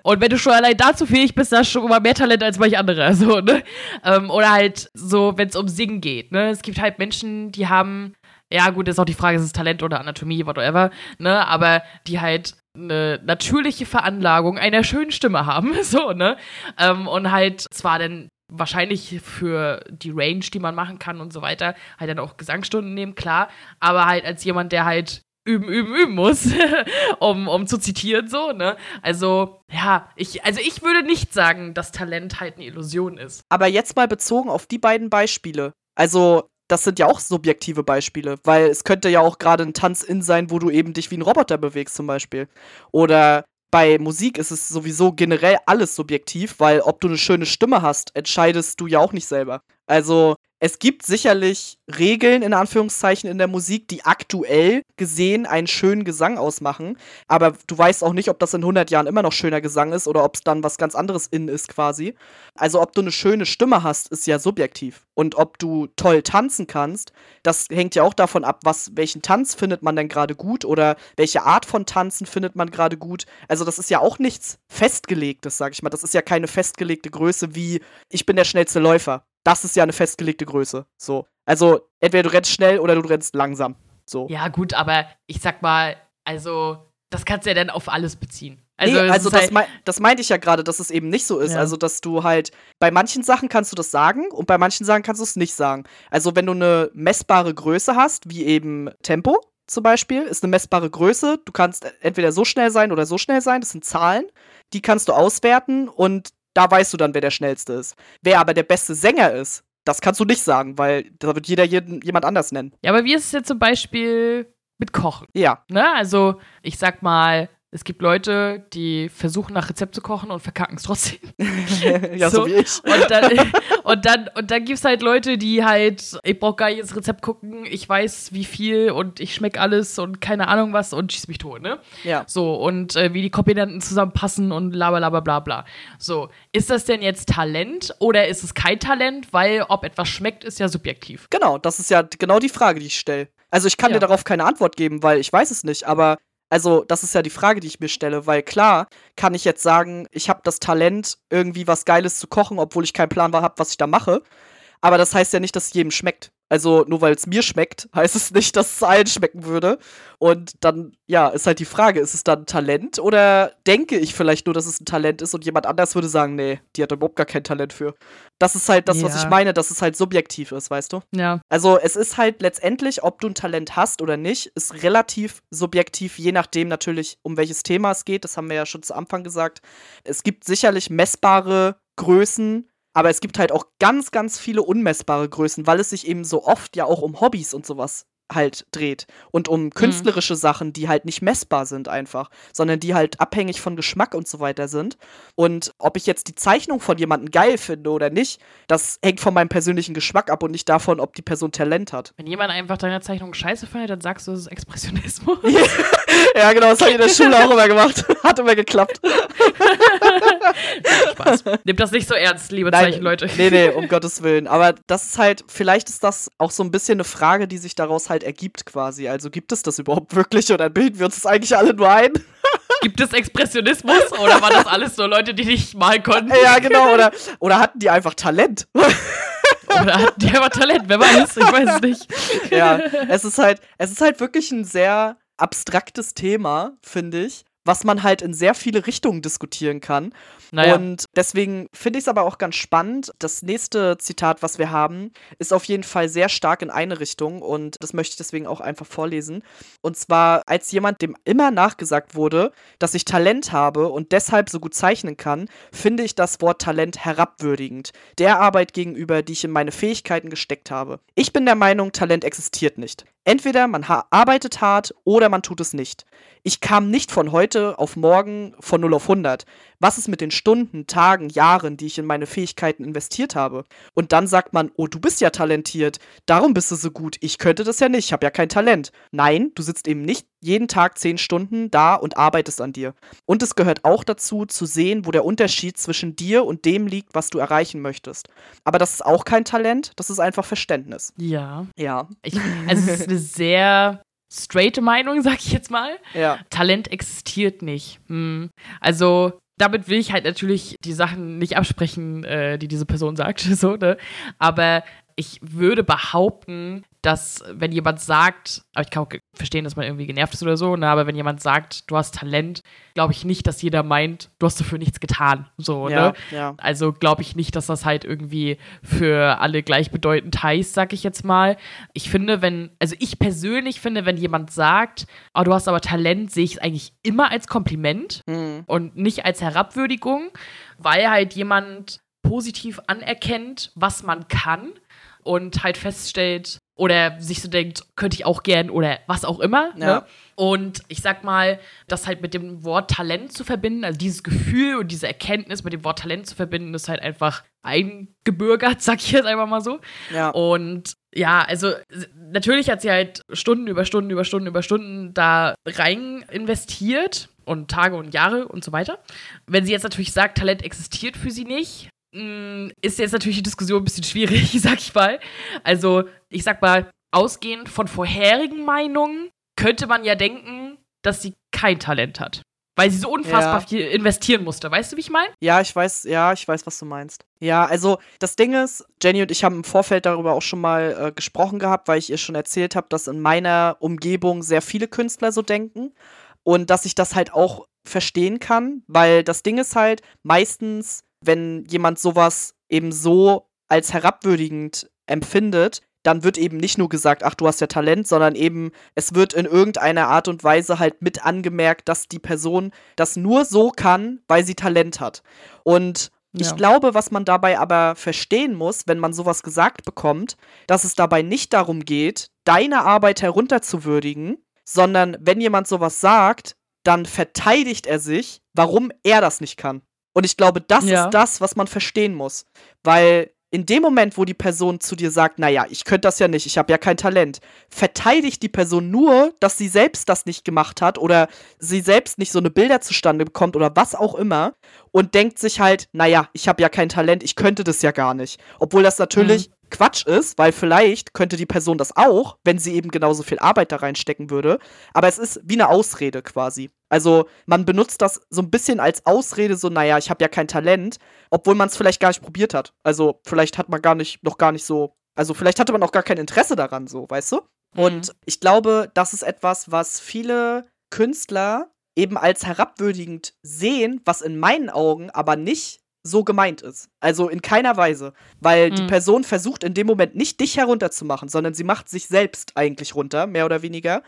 Und wenn du schon allein dazu fähig bist, hast du schon mal mehr Talent als manch andere, so, ne? Ähm, oder halt so, wenn es um Singen geht, ne? Es gibt halt Menschen, die haben, ja gut, ist auch die Frage, ist es Talent oder Anatomie, whatever, ne? Aber die halt eine natürliche Veranlagung einer schönen Stimme haben, so, ne? Ähm, und halt zwar dann wahrscheinlich für die Range, die man machen kann und so weiter, halt dann auch Gesangsstunden nehmen, klar, aber halt als jemand, der halt üben, üben, üben muss, um, um zu zitieren, so, ne? Also, ja, ich, also ich würde nicht sagen, dass Talent halt eine Illusion ist. Aber jetzt mal bezogen auf die beiden Beispiele. Also, das sind ja auch subjektive Beispiele, weil es könnte ja auch gerade ein Tanz in sein, wo du eben dich wie ein Roboter bewegst, zum Beispiel. Oder bei Musik ist es sowieso generell alles subjektiv, weil ob du eine schöne Stimme hast, entscheidest du ja auch nicht selber. Also, es gibt sicherlich Regeln in Anführungszeichen in der Musik, die aktuell gesehen einen schönen Gesang ausmachen. Aber du weißt auch nicht, ob das in 100 Jahren immer noch schöner Gesang ist oder ob es dann was ganz anderes in ist quasi. Also ob du eine schöne Stimme hast, ist ja subjektiv. Und ob du toll tanzen kannst, das hängt ja auch davon ab, was, welchen Tanz findet man denn gerade gut oder welche Art von Tanzen findet man gerade gut. Also das ist ja auch nichts Festgelegtes, sag ich mal. Das ist ja keine festgelegte Größe wie, ich bin der schnellste Läufer. Das ist ja eine festgelegte Größe. So. Also entweder du rennst schnell oder du rennst langsam. So. Ja, gut, aber ich sag mal, also, das kannst du ja dann auf alles beziehen. Also, nee, also das, halt, mei das meinte ich ja gerade, dass es eben nicht so ist. Ja. Also, dass du halt, bei manchen Sachen kannst du das sagen und bei manchen Sachen kannst du es nicht sagen. Also, wenn du eine messbare Größe hast, wie eben Tempo zum Beispiel, ist eine messbare Größe. Du kannst entweder so schnell sein oder so schnell sein. Das sind Zahlen. Die kannst du auswerten und da weißt du dann, wer der Schnellste ist. Wer aber der beste Sänger ist, das kannst du nicht sagen, weil da wird jeder jeden, jemand anders nennen. ja, aber wie ist es jetzt zum Beispiel mit Kochen? Ja, Ne? Also, ich sag mal, Es gibt Leute, die versuchen nach Rezept zu kochen und verkacken es trotzdem. ja, so, so, wie ich. Und dann, und dann, und dann gibt es halt Leute, die halt, ich brauche gar nicht ins Rezept gucken, ich weiß wie viel und ich schmecke alles und keine Ahnung was und schieß mich tot, ne? Ja. So, und äh, wie die Komponenten zusammenpassen und bla bla bla bla bla. So, ist das denn jetzt Talent oder ist es kein Talent? Weil ob etwas schmeckt, ist ja subjektiv. Genau, das ist ja genau die Frage, die ich stelle. Also ich kann ja. dir darauf keine Antwort geben, weil ich weiß es nicht, aber also, das ist ja die Frage, die ich mir stelle, weil klar kann ich jetzt sagen, ich habe das Talent, irgendwie was Geiles zu kochen, obwohl ich keinen Plan habe, was ich da mache. Aber das heißt ja nicht, dass es jedem schmeckt. Also nur weil es mir schmeckt, heißt es nicht, dass es allen schmecken würde. Und dann, ja, ist halt die Frage, ist es dann Talent oder denke ich vielleicht nur, dass es ein Talent ist und jemand anders würde sagen, nee, die hat überhaupt gar kein Talent für. Das ist halt das, ja. was ich meine, dass es halt subjektiv ist, weißt du? Ja. Also es ist halt letztendlich, ob du ein Talent hast oder nicht, ist relativ subjektiv, je nachdem natürlich, um welches Thema es geht. Das haben wir ja schon zu Anfang gesagt. Es gibt sicherlich messbare Größen, aber es gibt halt auch ganz, ganz viele unmessbare Größen, weil es sich eben so oft ja auch um Hobbys und sowas halt dreht und um mhm. künstlerische mhm. Sachen, die halt nicht messbar sind einfach, sondern die halt abhängig von Geschmack und so weiter sind. Und ob ich jetzt die Zeichnung von jemandem geil finde oder nicht, das hängt von meinem persönlichen Geschmack ab und nicht davon, ob die Person Talent hat. Wenn jemand einfach deine Zeichnung scheiße findet, dann sagst du, es ist Expressionismus. ja, genau, das habe ich in der Schule auch immer gemacht. Hat immer geklappt. Spaß. Nehmt das nicht so ernst, liebe Nein, Zeichenleute. Nee, nee, um Gottes Willen. Aber das ist halt, vielleicht ist das auch so ein bisschen eine Frage, die sich daraus halt ergibt quasi. Also gibt es das überhaupt wirklich oder bilden wir uns das eigentlich alle nur ein? Gibt es Expressionismus oder waren das alles so Leute, die nicht malen konnten? Ja, genau. Oder, oder hatten die einfach Talent? Oder hatten die einfach Talent? Wer weiß, ich weiß es nicht. Ja, es ist halt, es ist halt wirklich ein sehr abstraktes Thema, finde ich was man halt in sehr viele Richtungen diskutieren kann. Naja. Und deswegen finde ich es aber auch ganz spannend. Das nächste Zitat, was wir haben, ist auf jeden Fall sehr stark in eine Richtung und das möchte ich deswegen auch einfach vorlesen. Und zwar als jemand, dem immer nachgesagt wurde, dass ich Talent habe und deshalb so gut zeichnen kann, finde ich das Wort Talent herabwürdigend, der Arbeit gegenüber, die ich in meine Fähigkeiten gesteckt habe. Ich bin der Meinung, Talent existiert nicht. Entweder man arbeitet hart oder man tut es nicht. Ich kam nicht von heute auf morgen von 0 auf 100. Was ist mit den Stunden, Tagen, Jahren, die ich in meine Fähigkeiten investiert habe? Und dann sagt man, oh, du bist ja talentiert, darum bist du so gut. Ich könnte das ja nicht, ich habe ja kein Talent. Nein, du sitzt eben nicht jeden Tag 10 Stunden da und arbeitest an dir. Und es gehört auch dazu, zu sehen, wo der Unterschied zwischen dir und dem liegt, was du erreichen möchtest. Aber das ist auch kein Talent, das ist einfach Verständnis. Ja. Ja. Ich, also es ist eine sehr straighte Meinung, sag ich jetzt mal. Ja. Talent existiert nicht. Hm. Also damit will ich halt natürlich die Sachen nicht absprechen, äh, die diese Person sagt, so, ne? Aber ich würde behaupten, dass wenn jemand sagt, aber ich kann auch verstehen, dass man irgendwie genervt ist oder so, ne, aber wenn jemand sagt, du hast Talent, glaube ich nicht, dass jeder meint, du hast dafür nichts getan. So, ja, ne? Ja. Also glaube ich nicht, dass das halt irgendwie für alle gleichbedeutend heißt, sag ich jetzt mal. Ich finde, wenn, also ich persönlich finde, wenn jemand sagt, oh, du hast aber Talent, sehe ich es eigentlich immer als Kompliment mhm. und nicht als Herabwürdigung, weil halt jemand positiv anerkennt, was man kann und halt feststellt oder sich so denkt, könnte ich auch gern oder was auch immer. Ne? Ja. Ne? Und ich sag mal, das halt mit dem Wort Talent zu verbinden, also dieses Gefühl und diese Erkenntnis mit dem Wort Talent zu verbinden, ist halt einfach eingebürgert, sag ich jetzt einfach mal so. Ja. Und ja, also natürlich hat sie halt Stunden über Stunden über Stunden über Stunden da rein investiert und Tage und Jahre und so weiter. Wenn sie jetzt natürlich sagt, Talent existiert für sie nicht, ist jetzt natürlich die Diskussion ein bisschen schwierig, sag ich mal. Also, ich sag mal, ausgehend von vorherigen Meinungen könnte man ja denken, dass sie kein Talent hat. Weil sie so unfassbar ja. viel investieren musste. Weißt du, wie ich meine? Ja, ich weiß, ja, ich weiß, was du meinst. Ja, also das Ding ist, Jenny und ich haben im Vorfeld darüber auch schon mal äh, gesprochen gehabt, weil ich ihr schon erzählt habe, dass in meiner Umgebung sehr viele Künstler so denken. Und dass ich das halt auch verstehen kann, weil das Ding ist halt, meistens wenn jemand sowas eben so als herabwürdigend empfindet, dann wird eben nicht nur gesagt, ach, du hast ja Talent, sondern eben, es wird in irgendeiner Art und Weise halt mit angemerkt, dass die Person das nur so kann, weil sie Talent hat. Und ja. ich glaube, was man dabei aber verstehen muss, wenn man sowas gesagt bekommt, dass es dabei nicht darum geht, deine Arbeit herunterzuwürdigen, sondern wenn jemand sowas sagt, dann verteidigt er sich, warum er das nicht kann. Und ich glaube, das Ja. ist das, was man verstehen muss. Weil in dem Moment, wo die Person zu dir sagt, naja, ich könnte das ja nicht, ich habe ja kein Talent, verteidigt die Person nur, dass sie selbst das nicht gemacht hat oder sie selbst nicht so eine Bilder zustande bekommt oder was auch immer und denkt sich halt, naja, ich habe ja kein Talent, ich könnte das ja gar nicht. Obwohl das natürlich Quatsch ist, weil vielleicht könnte die Person das auch, wenn sie eben genauso viel Arbeit da reinstecken würde. Aber es ist wie eine Ausrede quasi. Also man benutzt das so ein bisschen als Ausrede, so, naja, ich habe ja kein Talent, obwohl man es vielleicht gar nicht probiert hat. Also vielleicht hat man gar nicht, noch gar nicht so, also vielleicht hatte man auch gar kein Interesse daran, so, weißt du? Und ich glaube, das ist etwas, was viele Künstler eben als herabwürdigend sehen, was in meinen Augen aber nicht so gemeint ist. Also in keiner Weise. Weil die Mhm. Person versucht in dem Moment nicht dich herunterzumachen, sondern sie macht sich selbst eigentlich runter, mehr oder weniger.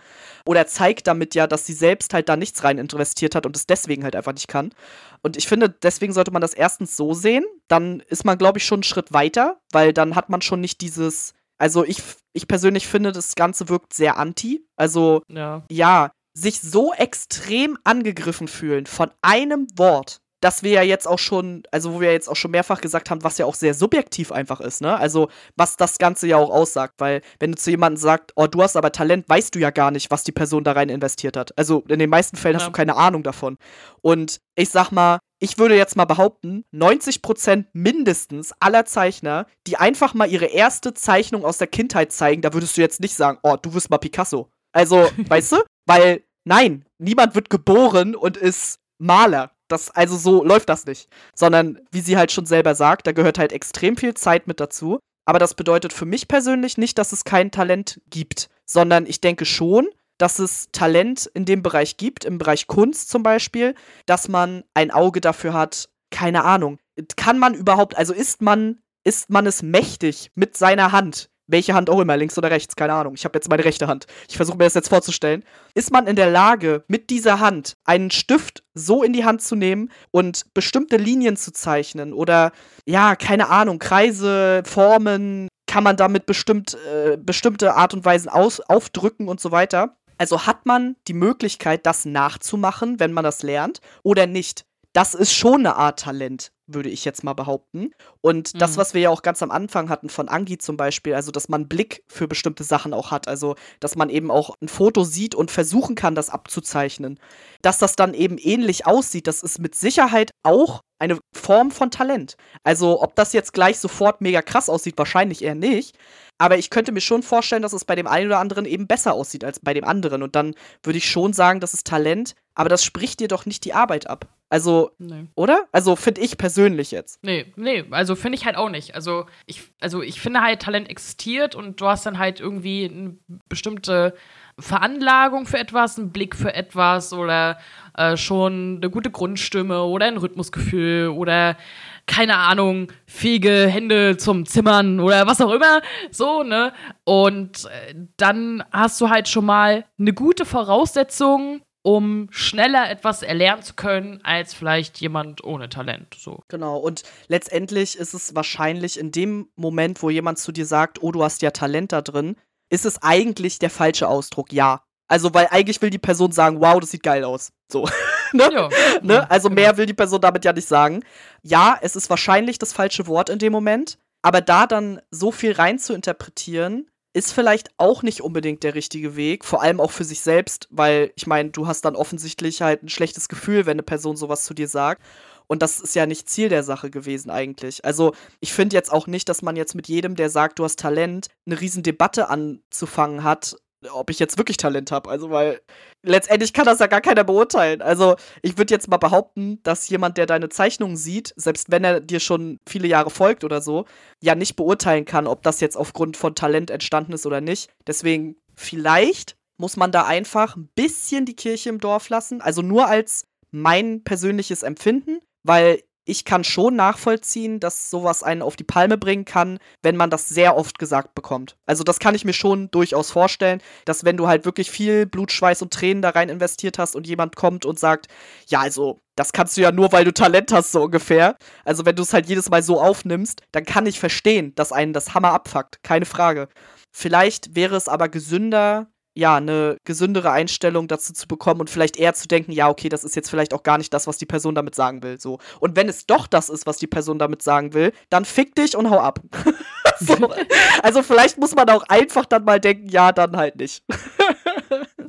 Oder zeigt damit ja, dass sie selbst halt da nichts rein investiert hat und es deswegen halt einfach nicht kann. Und ich finde, deswegen sollte man das erstens so sehen. Dann ist man, glaube ich, schon einen Schritt weiter, weil dann hat man schon nicht dieses. Also ich, ich persönlich finde, das Ganze wirkt sehr anti. Also Ja. ja, sich so extrem angegriffen fühlen von einem Wort, dass wir ja jetzt auch schon, also wo wir jetzt auch schon mehrfach gesagt haben, was ja auch sehr subjektiv einfach ist, ne? Also, was das Ganze ja auch aussagt, weil wenn du zu jemandem sagst, oh, du hast aber Talent, weißt du ja gar nicht, was die Person da rein investiert hat. Also, in den meisten Fällen hast Ja. du keine Ahnung davon. Und ich sag mal, ich würde jetzt mal behaupten, 90% mindestens aller Zeichner, die einfach mal ihre erste Zeichnung aus der Kindheit zeigen, da würdest du jetzt nicht sagen, oh, du wirst mal Picasso. Also, weißt du? Weil, nein, niemand wird geboren und ist Maler. Das, also so läuft das nicht. Sondern, wie sie halt schon selber sagt, da gehört halt extrem viel Zeit mit dazu. Aber das bedeutet für mich persönlich nicht, dass es kein Talent gibt, sondern ich denke schon, dass es Talent in dem Bereich gibt, im Bereich Kunst zum Beispiel, dass man ein Auge dafür hat, keine Ahnung. Kann man überhaupt, also ist man, ist man es mächtig mit seiner Hand, welche Hand auch immer, links oder rechts, keine Ahnung. Ich habe jetzt meine rechte Hand. Ich versuche mir das jetzt vorzustellen. Ist man in der Lage, mit dieser Hand einen Stift so in die Hand zu nehmen und bestimmte Linien zu zeichnen oder ja, keine Ahnung, Kreise, Formen, kann man damit bestimmt, äh, bestimmte Art und Weisen aus, aufdrücken und so weiter. Also hat man die Möglichkeit, das nachzumachen, wenn man das lernt, oder nicht? Das ist schon eine Art Talent, würde ich jetzt mal behaupten. Und das, Mhm. was wir ja auch ganz am Anfang hatten von Angi zum Beispiel, also dass man Blick für bestimmte Sachen auch hat, also dass man eben auch ein Foto sieht und versuchen kann, das abzuzeichnen. Dass das dann eben ähnlich aussieht, das ist mit Sicherheit auch eine Form von Talent. Also ob das jetzt gleich sofort mega krass aussieht, wahrscheinlich eher nicht. Aber ich könnte mir schon vorstellen, dass es bei dem einen oder anderen eben besser aussieht als bei dem anderen. Und dann würde ich schon sagen, das ist Talent, aber das spricht dir doch nicht die Arbeit ab. Also, Nee. oder? Also finde ich persönlich jetzt. Nee, nee, also finde ich halt auch nicht. Also ich, also ich finde halt, Talent existiert und du hast dann halt irgendwie eine bestimmte Veranlagung für etwas, einen Blick für etwas oder äh, schon eine gute Grundstimme oder ein Rhythmusgefühl oder keine Ahnung, fähige Hände zum Zimmern oder was auch immer, so, ne? Und äh, dann hast du halt schon mal eine gute Voraussetzung, um schneller etwas erlernen zu können, als vielleicht jemand ohne Talent, so. Genau. Und letztendlich ist es wahrscheinlich in dem Moment, wo jemand zu dir sagt, oh, du hast ja Talent da drin, ist es eigentlich der falsche Ausdruck, ja. Also, weil eigentlich will die Person sagen, wow, das sieht geil aus. So. ne? Ja. ne? Also genau. mehr will die Person damit ja nicht sagen. Ja, es ist wahrscheinlich das falsche Wort in dem Moment, aber da dann so viel rein zu interpretieren, ist vielleicht auch nicht unbedingt der richtige Weg, vor allem auch für sich selbst, weil ich meine, du hast dann offensichtlich halt ein schlechtes Gefühl, wenn eine Person sowas zu dir sagt. Und das ist ja nicht Ziel der Sache gewesen eigentlich. Also ich finde jetzt auch nicht, dass man jetzt mit jedem, der sagt, du hast Talent, eine riesen Debatte anzufangen hat, ob ich jetzt wirklich Talent habe. Also weil letztendlich kann das ja gar keiner beurteilen. Also ich würde jetzt mal behaupten, dass jemand, der deine Zeichnungen sieht, selbst wenn er dir schon viele Jahre folgt oder so, ja nicht beurteilen kann, ob das jetzt aufgrund von Talent entstanden ist oder nicht. Deswegen vielleicht muss man da einfach ein bisschen die Kirche im Dorf lassen. Also nur als mein persönliches Empfinden, weil ich kann schon nachvollziehen, dass sowas einen auf die Palme bringen kann, wenn man das sehr oft gesagt bekommt. Also das kann ich mir schon durchaus vorstellen, dass wenn du halt wirklich viel Blut, Schweiß und Tränen da rein investiert hast und jemand kommt und sagt, ja, also das kannst du ja nur, weil du Talent hast, so ungefähr. Also wenn du es halt jedes Mal so aufnimmst, dann kann ich verstehen, dass einen das Hammer abfuckt, keine Frage. Vielleicht wäre es aber gesünder, ja, eine gesündere Einstellung dazu zu bekommen und vielleicht eher zu denken, ja, okay, das ist jetzt vielleicht auch gar nicht das, was die Person damit sagen will. So. Und wenn es doch das ist, was die Person damit sagen will, dann fick dich und hau ab. so. Also vielleicht muss man auch einfach dann mal denken, ja, dann halt nicht.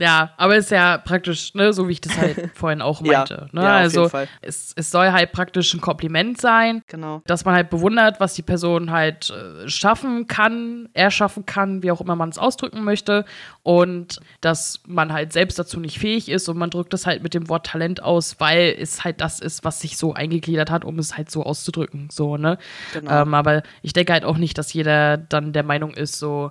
Ja, aber ist ja praktisch, ne, so wie ich das halt vorhin auch meinte. Ja, ne? ja, auf also jeden Fall. Es, es soll halt praktisch ein Kompliment sein, Genau. dass man halt bewundert, was die Person halt äh, schaffen kann, erschaffen kann, wie auch immer man es ausdrücken möchte. Und dass man halt selbst dazu nicht fähig ist und man drückt es halt mit dem Wort Talent aus, weil es halt das ist, was sich so eingegliedert hat, um es halt so auszudrücken. So, ne? Genau. Ähm, aber ich denke halt auch nicht, dass jeder dann der Meinung ist, so,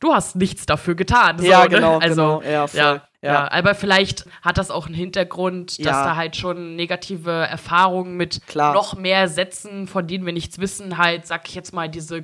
du hast nichts dafür getan. So, ja, ne? genau, Also, genau. Ja, voll. ja, ja. ja. aber vielleicht hat das auch einen Hintergrund, dass Ja. da halt schon negative Erfahrungen mit Klar. noch mehr Sätzen, von denen wir nichts wissen, halt, sag ich jetzt mal, diese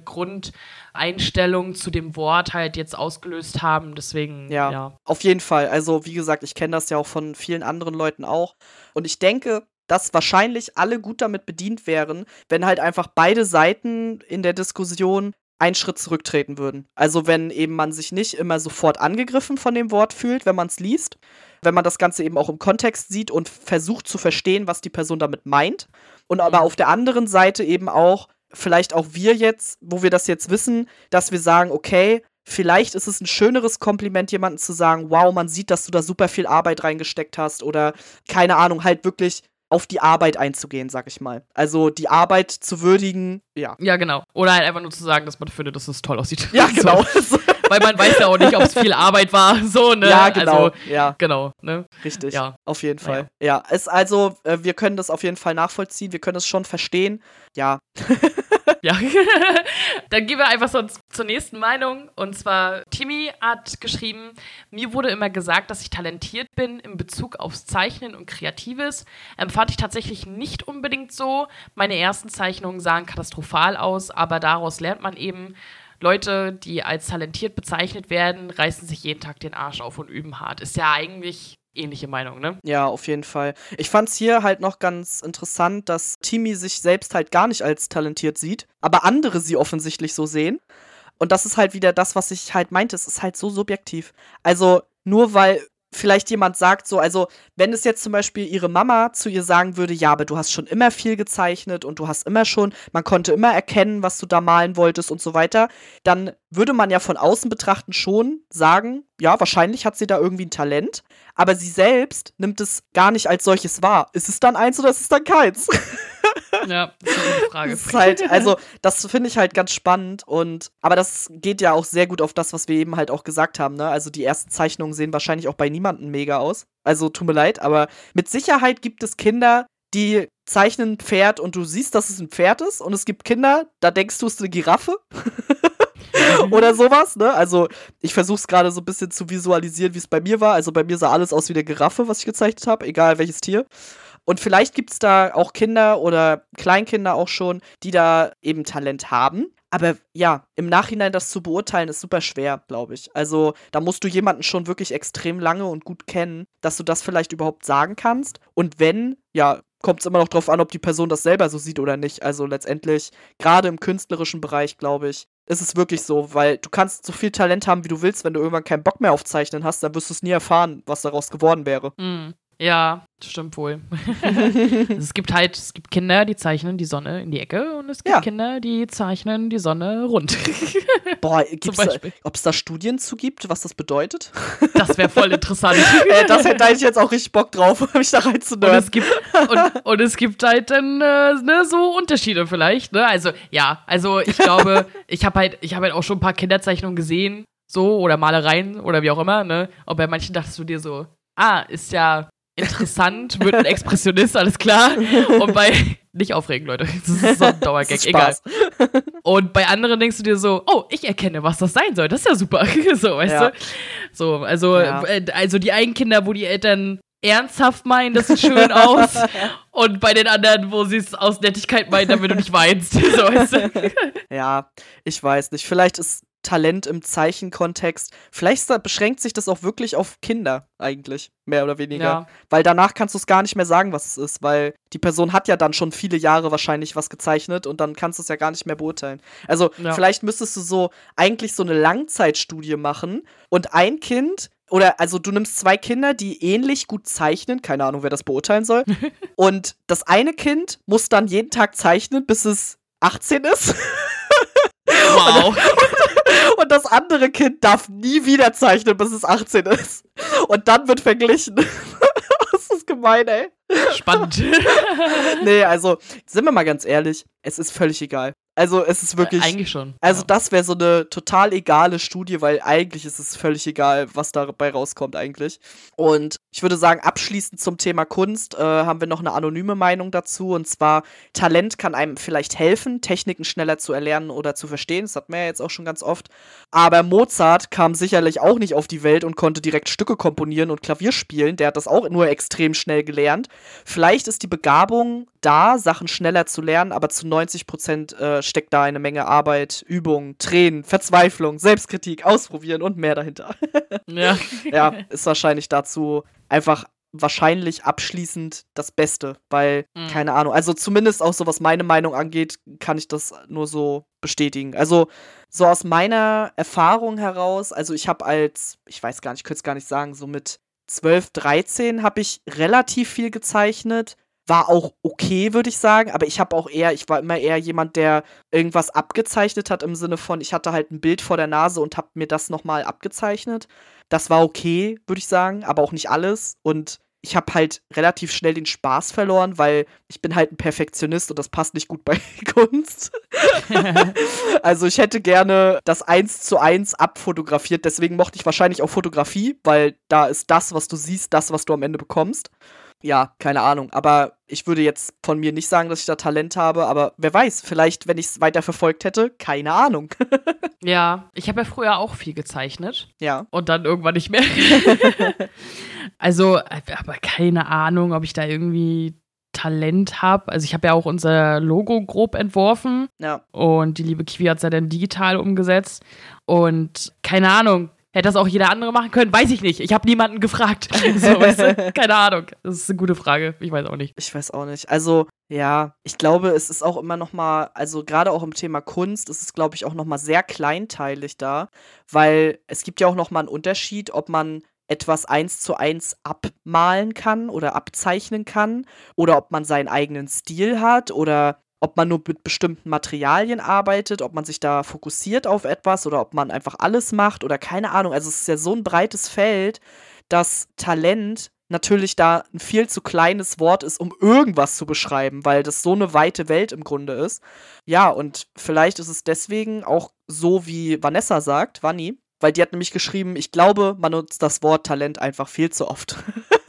Grundeinstellung zu dem Wort halt jetzt ausgelöst haben. Deswegen, Ja, ja. auf jeden Fall. Also, wie gesagt, ich kenne das ja auch von vielen anderen Leuten auch. Und ich denke, dass wahrscheinlich alle gut damit bedient wären, wenn halt einfach beide Seiten in der Diskussion einen Schritt zurücktreten würden. Also, wenn eben man sich nicht immer sofort angegriffen von dem Wort fühlt, wenn man es liest, wenn man das Ganze eben auch im Kontext sieht und versucht zu verstehen, was die Person damit meint. Und aber Mhm. auf der anderen Seite eben auch, vielleicht auch wir jetzt, wo wir das jetzt wissen, dass wir sagen, okay, vielleicht ist es ein schöneres Kompliment, jemandem zu sagen, wow, man sieht, dass du da super viel Arbeit reingesteckt hast oder keine Ahnung, halt wirklich auf die Arbeit einzugehen, sag ich mal. Also die Arbeit zu würdigen, ja. Ja, genau. Oder halt einfach nur zu sagen, dass man findet, dass es toll aussieht. Ja, genau. So. Weil man weiß ja auch nicht, ob es viel Arbeit war. So, ne? ja, genau. Also, ja, genau, ne? richtig. Ja. Auf jeden. Fall. Ja, es also, äh, wir können das auf jeden Fall nachvollziehen, wir können es schon verstehen. Ja, Ja. Dann gehen wir einfach so zur nächsten Meinung. Und zwar, Timmy hat geschrieben, mir wurde immer gesagt, dass ich talentiert bin in Bezug aufs Zeichnen und Kreatives. Empfand ich tatsächlich nicht unbedingt so. Meine ersten Zeichnungen sahen katastrophal aus, aber daraus lernt man eben, Leute, die als talentiert bezeichnet werden, reißen sich jeden Tag den Arsch auf und üben hart. Ist ja eigentlich ähnliche Meinung, ne? Ja, auf jeden Fall. Ich fand's hier halt noch ganz interessant, dass Timmy sich selbst halt gar nicht als talentiert sieht, aber andere sie offensichtlich so sehen. Und das ist halt wieder das, was ich halt meinte. Es ist halt so subjektiv. Also, nur weil vielleicht jemand sagt so, also, wenn es jetzt zum Beispiel ihre Mama zu ihr sagen würde, ja, aber du hast schon immer viel gezeichnet und du hast immer schon, man konnte immer erkennen, was du da malen wolltest und so weiter, dann würde man ja von außen betrachten schon sagen, ja, wahrscheinlich hat sie da irgendwie ein Talent, aber sie selbst nimmt es gar nicht als solches wahr. Ist es dann eins oder ist es dann keins? Ja, das ist eine Frage. Das ist halt, also, das finde ich halt ganz spannend und, aber das geht ja auch sehr gut auf das, was wir eben halt auch gesagt haben, ne? Also, die ersten Zeichnungen sehen wahrscheinlich auch bei niemandem mega aus. Also, tut mir leid, aber mit Sicherheit gibt es Kinder, die zeichnen ein Pferd und du siehst, dass es ein Pferd ist und es gibt Kinder, da denkst du, es ist eine Giraffe. Oder sowas, ne? Also, ich versuche es gerade so ein bisschen zu visualisieren, wie es bei mir war. Also, bei mir sah alles aus wie eine Giraffe, was ich gezeichnet habe, egal welches Tier. Und vielleicht gibt es da auch Kinder oder Kleinkinder auch schon, die da eben Talent haben. Aber ja, im Nachhinein das zu beurteilen, ist super schwer, glaube ich. Also da musst du jemanden schon wirklich extrem lange und gut kennen, dass du das vielleicht überhaupt sagen kannst. Und wenn, ja, kommt es immer noch drauf an, ob die Person das selber so sieht oder nicht. Also letztendlich, gerade im künstlerischen Bereich, glaube ich, ist es wirklich so, weil du kannst so viel Talent haben, wie du willst, wenn du irgendwann keinen Bock mehr auf Zeichnen hast, dann wirst du es nie erfahren, was daraus geworden wäre. Mm, Ja, stimmt wohl. Es gibt halt, es gibt Kinder, die zeichnen die Sonne in die Ecke und es gibt Ja. Kinder, die zeichnen die Sonne rund. Boah, ob es da Studien zu gibt, was das bedeutet? Das wäre voll interessant. äh, das hätte ich jetzt auch richtig Bock drauf, mich da Und reinzunörden. es gibt und, und es gibt halt dann äh, ne, so Unterschiede vielleicht. Ne? Also ja, also ich glaube, ich habe halt, ich habe halt auch schon ein paar Kinderzeichnungen gesehen, so oder Malereien oder wie auch immer. Ne? Und bei manchen dachtest du dir so, ah, ist ja interessant, wird ein Expressionist, alles klar. Und bei nicht aufregen, Leute, das ist so ein Dauergag, egal. Und bei anderen denkst du dir so, oh, ich erkenne, was das sein soll. Das ist ja super. so, weißt Ja. du? So, also, Ja. äh, also die einen Kinder, wo die Eltern ernsthaft meinen, das sieht schön aus. und bei den anderen, wo sie es aus Nettigkeit meinen, damit du nicht weinst. so, weißt du? Ja, ich weiß nicht. Vielleicht ist Talent im Zeichenkontext, vielleicht beschränkt sich das auch wirklich auf Kinder eigentlich, mehr oder weniger. Ja. Weil danach kannst du es gar nicht mehr sagen, was es ist, weil die Person hat ja dann schon viele Jahre wahrscheinlich was gezeichnet und dann kannst du es ja gar nicht mehr beurteilen. Also Ja. vielleicht müsstest du so eigentlich so eine Langzeitstudie machen und ein Kind oder also du nimmst zwei Kinder, die ähnlich gut zeichnen, keine Ahnung, wer das beurteilen soll. und das eine Kind muss dann jeden Tag zeichnen, bis es 18 ist. Wow. Und, und, das andere Kind darf nie wieder zeichnen, bis es 18 ist. Und dann wird verglichen. das ist gemein, ey. Spannend. nee, also, sind wir mal ganz ehrlich, es ist völlig egal. Also es ist wirklich. Eigentlich schon. Also ja. das wäre so eine total egale Studie, weil eigentlich ist es völlig egal, was dabei rauskommt eigentlich. Und ich würde sagen, abschließend zum Thema Kunst äh, haben wir noch eine anonyme Meinung dazu. Und zwar, Talent kann einem vielleicht helfen, Techniken schneller zu erlernen oder zu verstehen. Das hat man ja jetzt auch schon ganz oft. Aber Mozart kam sicherlich auch nicht auf die Welt und konnte direkt Stücke komponieren und Klavier spielen. Der hat das auch nur extrem schnell gelernt. Vielleicht ist die Begabung da, Sachen schneller zu lernen, aber zu 90 Prozent äh, steckt da eine Menge Arbeit, Übung, Tränen, Verzweiflung, Selbstkritik, Ausprobieren und mehr dahinter. ja. ja, ist wahrscheinlich dazu einfach wahrscheinlich abschließend das Beste, weil, mhm. keine Ahnung, also zumindest auch so, was meine Meinung angeht, kann ich das nur so bestätigen. Also, so aus meiner Erfahrung heraus, also ich habe als, ich weiß gar nicht, ich könnte es gar nicht sagen, so mit 12, 13 habe ich relativ viel gezeichnet war auch okay, würde ich sagen, aber ich habe auch eher, ich war immer eher jemand, der irgendwas abgezeichnet hat im Sinne von, ich hatte halt ein Bild vor der Nase und habe mir das nochmal abgezeichnet. Das war okay, würde ich sagen, aber auch nicht alles und ich habe halt relativ schnell den Spaß verloren, weil ich bin halt ein Perfektionist und das passt nicht gut bei Kunst. also ich hätte gerne das eins zu eins abfotografiert, deswegen mochte ich wahrscheinlich auch Fotografie, weil da ist das, was du siehst, das, was du am Ende bekommst ja, keine Ahnung. Aber ich würde jetzt von mir nicht sagen, dass ich da Talent habe, aber wer weiß, vielleicht, wenn ich es weiter verfolgt hätte, keine Ahnung. ja, ich habe ja früher auch viel gezeichnet. Ja. Und dann irgendwann nicht mehr. also, aber keine Ahnung, ob ich da irgendwie Talent habe. Also ich habe ja auch unser Logo grob entworfen. Ja. Und die liebe Kiwi hat es ja dann digital umgesetzt. Und keine Ahnung, Hätte das auch jeder andere machen können? Weiß ich nicht. Ich habe niemanden gefragt. So, weißt du? Keine Ahnung. Das ist eine gute Frage. Ich weiß auch nicht. Ich weiß auch nicht. Also, ja, ich glaube, es ist auch immer noch mal, also gerade auch im Thema Kunst, ist es, glaube ich, auch noch mal sehr kleinteilig da, weil es gibt ja auch noch mal einen Unterschied, ob man etwas eins zu eins abmalen kann oder abzeichnen kann oder ob man seinen eigenen Stil hat oder ob man nur mit bestimmten Materialien arbeitet, ob man sich da fokussiert auf etwas oder ob man einfach alles macht oder keine Ahnung. Also es ist ja so ein breites Feld, dass Talent natürlich da ein viel zu kleines Wort ist, um irgendwas zu beschreiben, weil das so eine weite Welt im Grunde ist. Ja, und vielleicht ist es deswegen auch so, wie Vanessa sagt, Vanni, weil die hat nämlich geschrieben, ich glaube, man nutzt das Wort Talent einfach viel zu oft.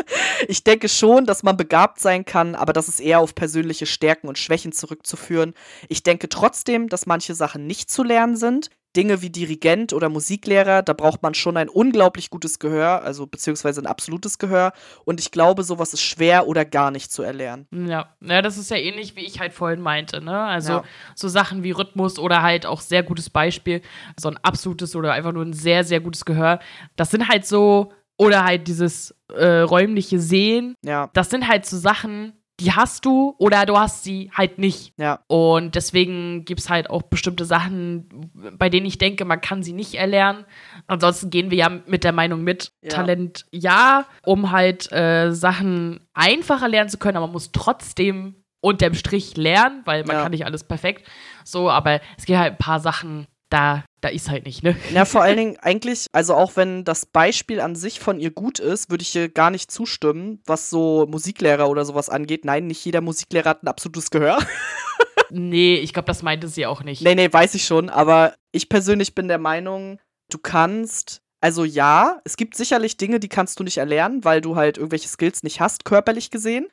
ich denke schon, dass man begabt sein kann, aber das ist eher auf persönliche Stärken und Schwächen zurückzuführen. Ich denke trotzdem, dass manche Sachen nicht zu lernen sind. Dinge wie Dirigent oder Musiklehrer, da braucht man schon ein unglaublich gutes Gehör, also beziehungsweise ein absolutes Gehör. Und ich glaube, sowas ist schwer oder gar nicht zu erlernen. Ja, ja das ist ja ähnlich, wie ich halt vorhin meinte. Ne? Also ja. so Sachen wie Rhythmus oder halt auch sehr gutes Beispiel, so ein absolutes oder einfach nur ein sehr, sehr gutes Gehör. Das sind halt so oder halt dieses äh, räumliche Sehen. Ja. Das sind halt so Sachen, die hast du oder du hast sie halt nicht. Ja. Und deswegen gibt es halt auch bestimmte Sachen, bei denen ich denke, man kann sie nicht erlernen. Ansonsten gehen wir ja mit der Meinung mit, ja. Talent ja, um halt äh, Sachen einfacher lernen zu können, aber man muss trotzdem unterm Strich lernen, weil man ja. kann nicht alles perfekt. So, aber es gibt halt ein paar Sachen, da, da ist halt nicht, ne? Ja, vor allen Dingen eigentlich, also auch wenn das Beispiel an sich von ihr gut ist, würde ich ihr gar nicht zustimmen, was so Musiklehrer oder sowas angeht. Nein, nicht jeder Musiklehrer hat ein absolutes Gehör. nee, ich glaube, das meinte sie auch nicht. Nee, nee, weiß ich schon, aber ich persönlich bin der Meinung, du kannst also ja, es gibt sicherlich Dinge, die kannst du nicht erlernen, weil du halt irgendwelche Skills nicht hast, körperlich gesehen.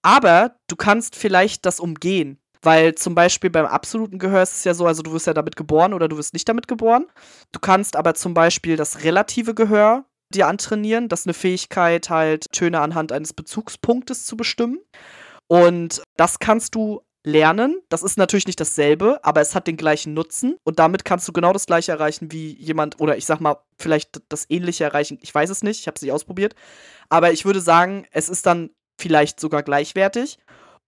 Aber du kannst vielleicht das umgehen. Weil zum Beispiel beim absoluten Gehör ist es ja so, also du wirst ja damit geboren oder du wirst nicht damit geboren. Du kannst aber zum Beispiel das relative Gehör dir antrainieren. Das ist eine Fähigkeit, halt Töne anhand eines Bezugspunktes zu bestimmen. Und das kannst du lernen. Das ist natürlich nicht dasselbe, aber es hat den gleichen Nutzen und damit kannst du genau das gleiche erreichen wie jemand oder ich sag mal vielleicht das ähnliche erreichen. Ich weiß es nicht, ich habe es nicht ausprobiert, aber ich würde sagen, es ist dann vielleicht sogar gleichwertig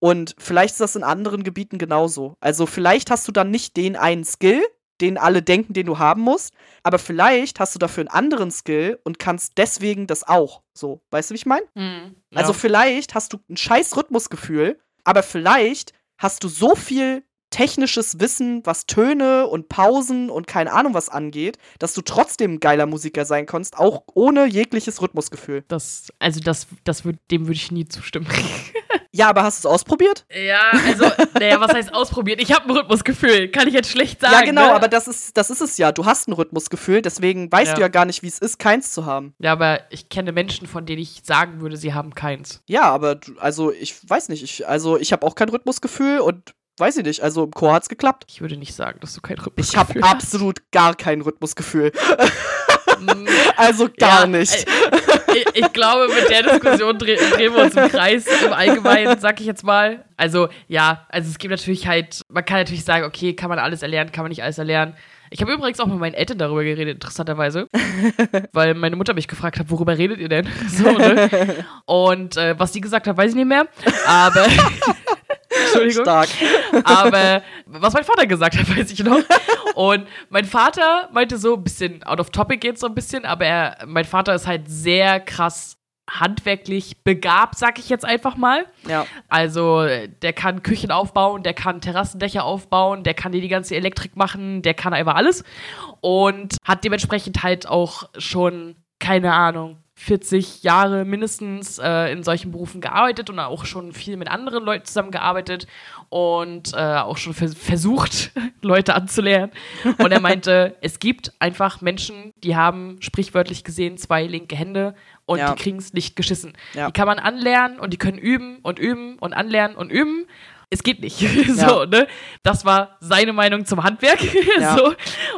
und vielleicht ist das in anderen Gebieten genauso. Also vielleicht hast du dann nicht den einen Skill, den alle denken, den du haben musst. Aber vielleicht hast du dafür einen anderen Skill und kannst deswegen das auch. So, weißt du, wie ich meine? Mhm. Ja. Also vielleicht hast du ein scheiß Rhythmusgefühl, aber vielleicht hast du so viel technisches Wissen, was Töne und Pausen und keine Ahnung was angeht, dass du trotzdem ein geiler Musiker sein kannst, auch ohne jegliches Rhythmusgefühl. das, also das, das würd, dem würde ich nie zustimmen. Ja, aber hast du es ausprobiert? ja, also, naja, was heißt ausprobiert? Ich habe ein Rhythmusgefühl, kann ich jetzt schlecht sagen. ja, genau, ne? aber das ist, das ist es ja. Du hast ein Rhythmusgefühl, deswegen weißt Ja. du ja gar nicht, wie es ist, keins zu haben. Ja, aber ich kenne Menschen, von denen ich sagen würde, sie haben keins. Ja, aber also ich weiß nicht, ich, also ich habe auch kein Rhythmusgefühl und weiß ich nicht, also im Chor hat's geklappt. Ich würde nicht sagen, dass du kein Ich Rhythmusgefühl habe absolut gar kein Rhythmusgefühl. Mm, Also gar ja, nicht. äh, Ich, ich glaube, mit der Diskussion dreh, drehen wir uns im Kreis im Allgemeinen, sag ich jetzt mal. Also, ja, also es gibt natürlich halt, man kann natürlich sagen, okay, kann man alles erlernen, kann man nicht alles erlernen. Ich habe übrigens auch mit meinen Eltern darüber geredet, interessanterweise. weil meine Mutter mich gefragt hat, worüber redet ihr denn? So, ne? Und äh, was die gesagt hat, weiß ich nicht mehr. Aber. Entschuldigung. Stark. Aber was mein Vater gesagt hat, weiß ich noch. Und mein Vater meinte so, ein bisschen out of topic geht so ein bisschen, aber er, mein Vater ist halt sehr krass handwerklich begabt, sag ich jetzt einfach mal. Ja. Also, der kann Küchen aufbauen, der kann Terrassendächer aufbauen, der kann dir die ganze Elektrik machen, der kann einfach alles. Und hat dementsprechend halt auch schon, keine Ahnung, 40 Jahre mindestens äh, in solchen Berufen gearbeitet und auch schon viel mit anderen Leuten zusammengearbeitet und äh, auch schon vers versucht, Leute anzulernen. Und er meinte, es gibt einfach Menschen, die haben sprichwörtlich gesehen zwei linke Hände und Ja. die kriegen es nicht geschissen. Ja. Die kann man anlernen und die können üben und üben und anlernen und üben. Es geht nicht. Ja. so, ne? Das war seine Meinung zum Handwerk. Ja. so.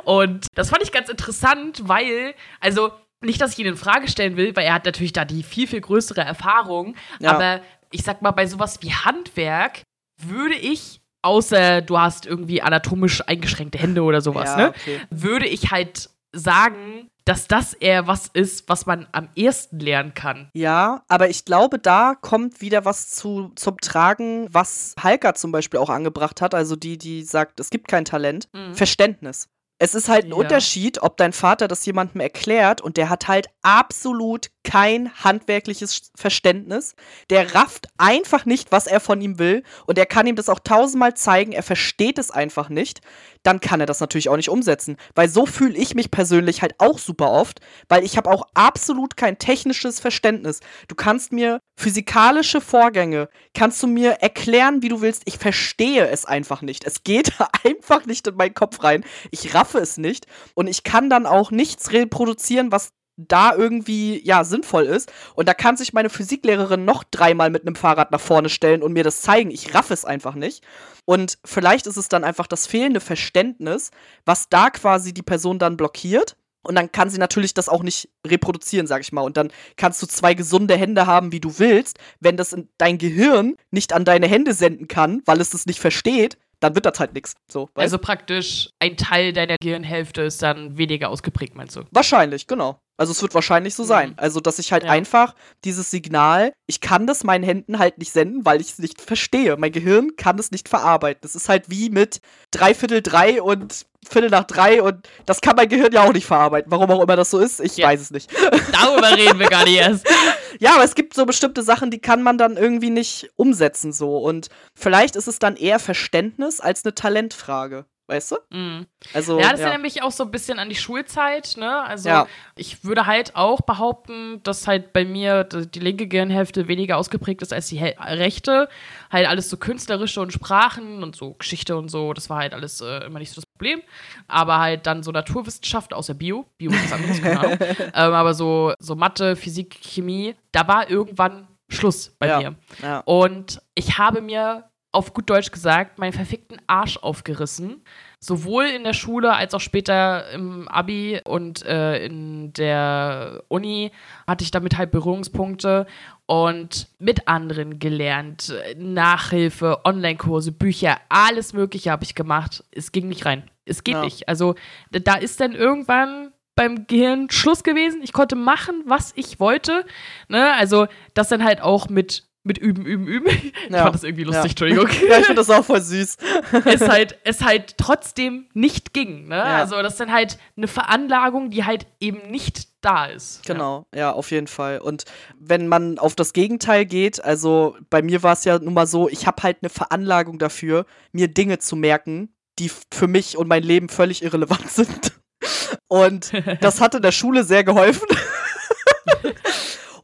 Und das fand ich ganz interessant, weil, also, nicht, dass ich ihn in Frage stellen will, weil er hat natürlich da die viel, viel größere Erfahrung. Ja. Aber ich sag mal, bei sowas wie Handwerk würde ich, außer du hast irgendwie anatomisch eingeschränkte Hände oder sowas, ja, ne? okay. Würde ich halt sagen, dass das eher was ist, was man am ehesten lernen kann. Ja, aber ich glaube, da kommt wieder was zu, zum Tragen, was Halka zum Beispiel auch angebracht hat. Also die, die sagt, es gibt kein Talent. Mhm. Verständnis. Es ist halt ein Ja. Unterschied, ob dein Vater das jemandem erklärt und der hat halt absolut kein handwerkliches Verständnis. Der rafft einfach nicht, was er von ihm will und er kann ihm das auch tausendmal zeigen, er versteht es einfach nicht. Dann kann er das natürlich auch nicht umsetzen, weil so fühle ich mich persönlich halt auch super oft, weil ich habe auch absolut kein technisches Verständnis. Du kannst mir physikalische Vorgänge, kannst du mir erklären, wie du willst, ich verstehe es einfach nicht. Es geht einfach nicht in meinen Kopf rein. Ich raffe es nicht und ich kann dann auch nichts reproduzieren, was da irgendwie ja sinnvoll ist und da kann sich meine Physiklehrerin noch dreimal mit einem Fahrrad nach vorne stellen und mir das zeigen. Ich raff es einfach nicht. Und vielleicht ist es dann einfach das fehlende Verständnis, was da quasi die Person dann blockiert. Und dann kann sie natürlich das auch nicht reproduzieren, sag ich mal. Und dann kannst du zwei gesunde Hände haben, wie du willst. Wenn das in dein Gehirn nicht an deine Hände senden kann, weil es das nicht versteht, dann wird das halt nichts. So? Also praktisch ein Teil deiner Gehirnhälfte ist dann weniger ausgeprägt, meinst du? Wahrscheinlich, genau. Also es wird wahrscheinlich so sein. Mhm. Also, dass ich halt Ja. einfach dieses Signal, ich kann das meinen Händen halt nicht senden, weil ich es nicht verstehe. Mein Gehirn kann es nicht verarbeiten. Das ist halt wie mit dreiviertel drei und Viertel nach drei und das kann mein Gehirn ja auch nicht verarbeiten. Warum auch immer das so ist, ich Ja. weiß es nicht. Darüber reden wir gar nicht erst. Ja, aber es gibt so bestimmte Sachen, die kann man dann irgendwie nicht umsetzen so. Und vielleicht ist es dann eher Verständnis als eine Talentfrage. Weißt du? Mhm. Also, Ja, das erinnert mich auch so ein bisschen an die Schulzeit, ne? Also Ja. ich würde halt auch behaupten, dass halt bei mir die linke Gehirnhälfte weniger ausgeprägt ist als die rechte. Halt alles so künstlerische und Sprachen und so Geschichte und so, das war halt alles äh, immer nicht so das Problem. Aber halt dann so Naturwissenschaft, außer Bio, Bio ist was anderes, keine Ahnung. ähm, aber so, so Mathe, Physik, Chemie, da war irgendwann Schluss bei Ja. mir. ja. Und ich habe mir auf gut Deutsch gesagt meinen verfickten Arsch aufgerissen. Sowohl in der Schule als auch später im Abi und äh, in der Uni hatte ich damit halt Berührungspunkte und mit anderen gelernt. Nachhilfe, Online-Kurse, Bücher, alles Mögliche habe ich gemacht. Es ging nicht rein. Es geht Ja. nicht. Also da ist dann irgendwann beim Gehirn Schluss gewesen. Ich konnte machen, was ich wollte. Ne? Also das dann halt auch mit mit üben, üben, üben. Ich Ja. fand das irgendwie lustig, Ja. Entschuldigung. Ja, ich finde das auch voll süß. es halt, es halt trotzdem nicht ging. Ne? Ja. Also das ist dann halt eine Veranlagung, die halt eben nicht da ist. Genau, ja. auf jeden Fall. Und wenn man auf das Gegenteil geht, also bei mir war es ja nun mal so, ich habe halt eine Veranlagung dafür, mir Dinge zu merken, die für mich und mein Leben völlig irrelevant sind. Und das hat in der Schule sehr geholfen.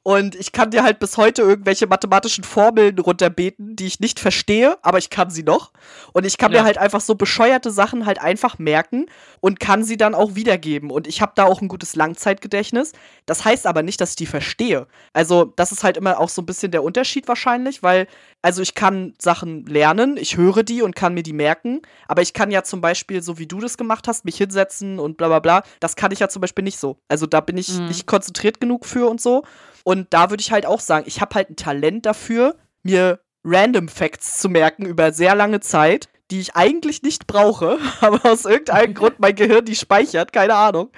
Und ich kann dir halt bis heute irgendwelche mathematischen Formeln runterbeten, die ich nicht verstehe, aber ich kann sie noch. Und ich kann Ja. mir halt einfach so bescheuerte Sachen halt einfach merken und kann sie dann auch wiedergeben. Und ich habe da auch ein gutes Langzeitgedächtnis. Das heißt aber nicht, dass ich die verstehe. Also, das ist halt immer auch so ein bisschen der Unterschied wahrscheinlich, weil, also ich kann Sachen lernen, ich höre die und kann mir die merken, aber ich kann ja zum Beispiel, so wie du das gemacht hast, mich hinsetzen und bla bla bla, das kann ich ja zum Beispiel nicht so. Also da bin ich Mhm. nicht konzentriert genug für und so. Und da würde ich halt auch sagen, ich habe halt ein Talent dafür, mir Random Facts zu merken über sehr lange Zeit, die ich eigentlich nicht brauche, aber aus irgendeinem Grund mein Gehirn die speichert, keine Ahnung.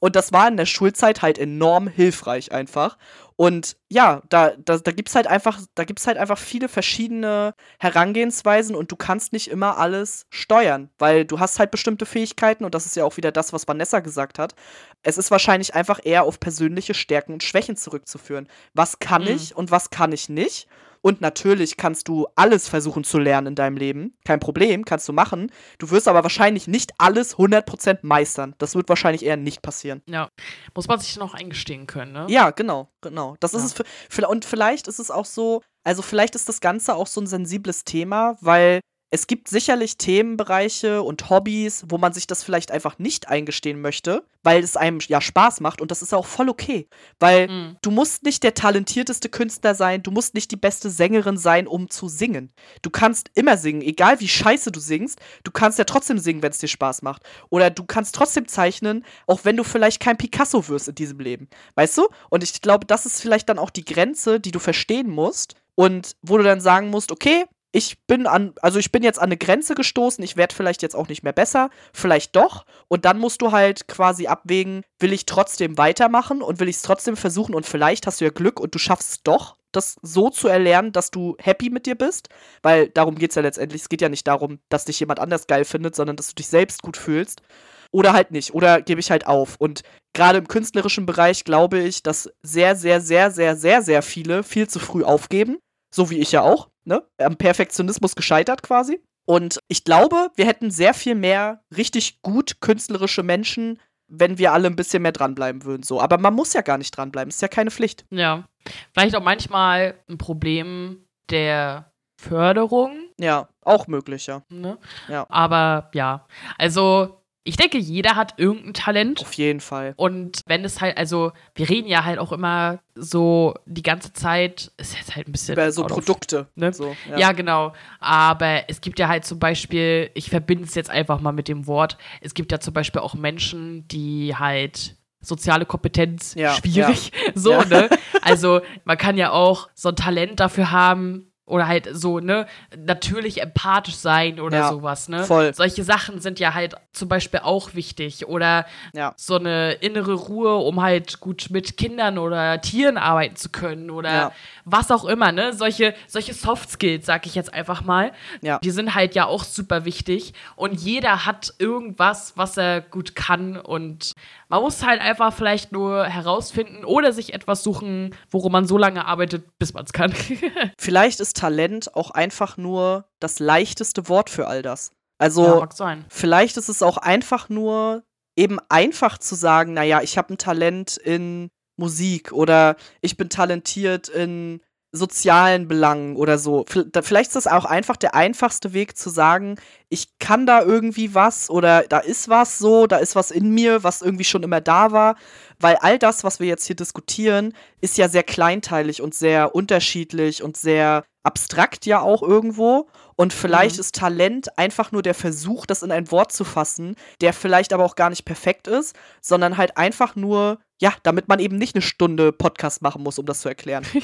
Und das war in der Schulzeit halt enorm hilfreich einfach. Und ja, da, da, da gibt es halt einfach, da gibt's halt einfach viele verschiedene Herangehensweisen und du kannst nicht immer alles steuern, weil du hast halt bestimmte Fähigkeiten und das ist ja auch wieder das, was Vanessa gesagt hat. Es ist wahrscheinlich einfach eher auf persönliche Stärken und Schwächen zurückzuführen. Was kann Mhm. ich und was kann ich nicht? Und natürlich kannst du alles versuchen zu lernen in deinem Leben. Kein Problem, kannst du machen. Du wirst aber wahrscheinlich nicht alles 100% meistern. Das wird wahrscheinlich eher nicht passieren. Ja. Muss man sich noch eingestehen können, ne? Ja, genau, genau. Das ist Ja. es. Für, für, und vielleicht ist es auch so, also vielleicht ist das Ganze auch so ein sensibles Thema, weil es gibt sicherlich Themenbereiche und Hobbys, wo man sich das vielleicht einfach nicht eingestehen möchte, weil es einem ja Spaß macht und das ist auch voll okay, weil Mhm. du musst nicht der talentierteste Künstler sein, du musst nicht die beste Sängerin sein, um zu singen. Du kannst immer singen, egal wie scheiße du singst, du kannst ja trotzdem singen, wenn es dir Spaß macht. Oder du kannst trotzdem zeichnen, auch wenn du vielleicht kein Picasso wirst in diesem Leben. Weißt du? Und ich glaube, das ist vielleicht dann auch die Grenze, die du verstehen musst und wo du dann sagen musst, okay, ich bin an, also ich bin jetzt an eine Grenze gestoßen, ich werde vielleicht jetzt auch nicht mehr besser, vielleicht doch. Und dann musst du halt quasi abwägen, will ich trotzdem weitermachen und will ich es trotzdem versuchen und vielleicht hast du ja Glück und du schaffst es doch, das so zu erlernen, dass du happy mit dir bist. Weil darum geht es ja letztendlich. Es geht ja nicht darum, dass dich jemand anders geil findet, sondern dass du dich selbst gut fühlst. Oder halt nicht. Oder gebe ich halt auf. Und gerade im künstlerischen Bereich glaube ich, dass sehr, sehr, sehr, sehr, sehr, sehr viele viel zu früh aufgeben. So wie ich ja auch. Ne? Am Perfektionismus gescheitert quasi. Und ich glaube, wir hätten sehr viel mehr richtig gut künstlerische Menschen, wenn wir alle ein bisschen mehr dranbleiben würden. So. Aber man muss ja gar nicht dranbleiben. Ist ja keine Pflicht. Ja. Vielleicht auch manchmal ein Problem der Förderung. Ja, auch möglich, ja. Ne? Ja. Aber ja, also ich denke, jeder hat irgendein Talent. Auf jeden Fall. Und wenn es halt, also wir reden ja halt auch immer so die ganze Zeit, ist jetzt halt ein bisschen. Über so out of- Produkte. ne? So, Ja. genau. Aber es gibt ja halt zum Beispiel, ich verbinde es jetzt einfach mal mit dem Wort, es gibt ja zum Beispiel auch Menschen, die halt soziale Kompetenz Ja, schwierig. So, Ja. ne? Also man kann ja auch so ein Talent dafür haben. Oder halt so, ne, natürlich empathisch sein oder Ja, sowas, ne? voll. Solche Sachen sind ja halt zum Beispiel auch wichtig. Oder Ja. so eine innere Ruhe, um halt gut mit Kindern oder Tieren arbeiten zu können oder Ja. was auch immer, ne? Solche, solche Soft Skills, sag ich jetzt einfach mal. Ja. Die sind halt ja auch super wichtig und jeder hat irgendwas, was er gut kann und man muss halt einfach vielleicht nur herausfinden oder sich etwas suchen, worum man so lange arbeitet, bis man es kann. Vielleicht ist Talent auch einfach nur das leichteste Wort für all das. Also, ja, vielleicht ist es auch einfach nur eben einfach zu sagen, naja, ich habe ein Talent in Musik oder ich bin talentiert in sozialen Belangen oder so. Vielleicht ist das auch einfach der einfachste Weg zu sagen, ich kann da irgendwie was oder da ist was so, da ist was in mir, was irgendwie schon immer da war. Weil all das, was wir jetzt hier diskutieren, ist ja sehr kleinteilig und sehr unterschiedlich und sehr abstrakt ja auch irgendwo. Und vielleicht Mhm. ist Talent einfach nur der Versuch, das in ein Wort zu fassen, der vielleicht aber auch gar nicht perfekt ist, sondern halt einfach nur, ja, damit man eben nicht eine Stunde Podcast machen muss, um das zu erklären.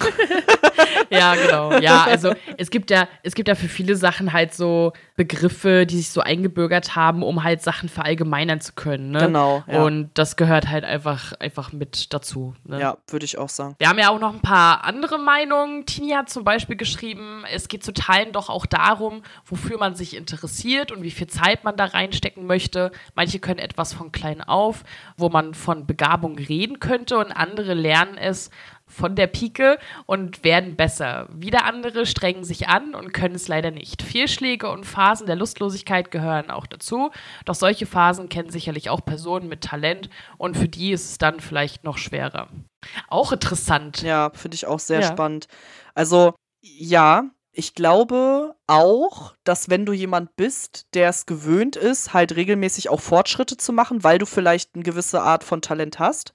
Ja, genau. Ja, also es gibt ja, es gibt ja für viele Sachen halt so Begriffe, die sich so eingebürgert haben, um halt Sachen verallgemeinern zu können. Ne? Genau, ja. Und das gehört halt einfach, einfach mit dazu. Ne? Ja, würde ich auch sagen. Wir haben ja auch noch ein paar andere Meinungen. Tini hat zum Beispiel geschrieben, es geht zu Teilen doch auch darum, wofür man sich interessiert und wie viel Zeit man da reinstecken möchte. Manche können etwas von klein auf, wo man von Begabung reden könnte und andere lernen es von der Pike und werden besser. Wieder andere strengen sich an und können es leider nicht. Fehlschläge und Phasen der Lustlosigkeit gehören auch dazu. Doch solche Phasen kennen sicherlich auch Personen mit Talent und für die ist es dann vielleicht noch schwerer. Auch interessant. Ja, finde ich auch sehr Ja. spannend. Also, ja, ich glaube auch, dass wenn du jemand bist, der es gewöhnt ist, halt regelmäßig auch Fortschritte zu machen, weil du vielleicht eine gewisse Art von Talent hast,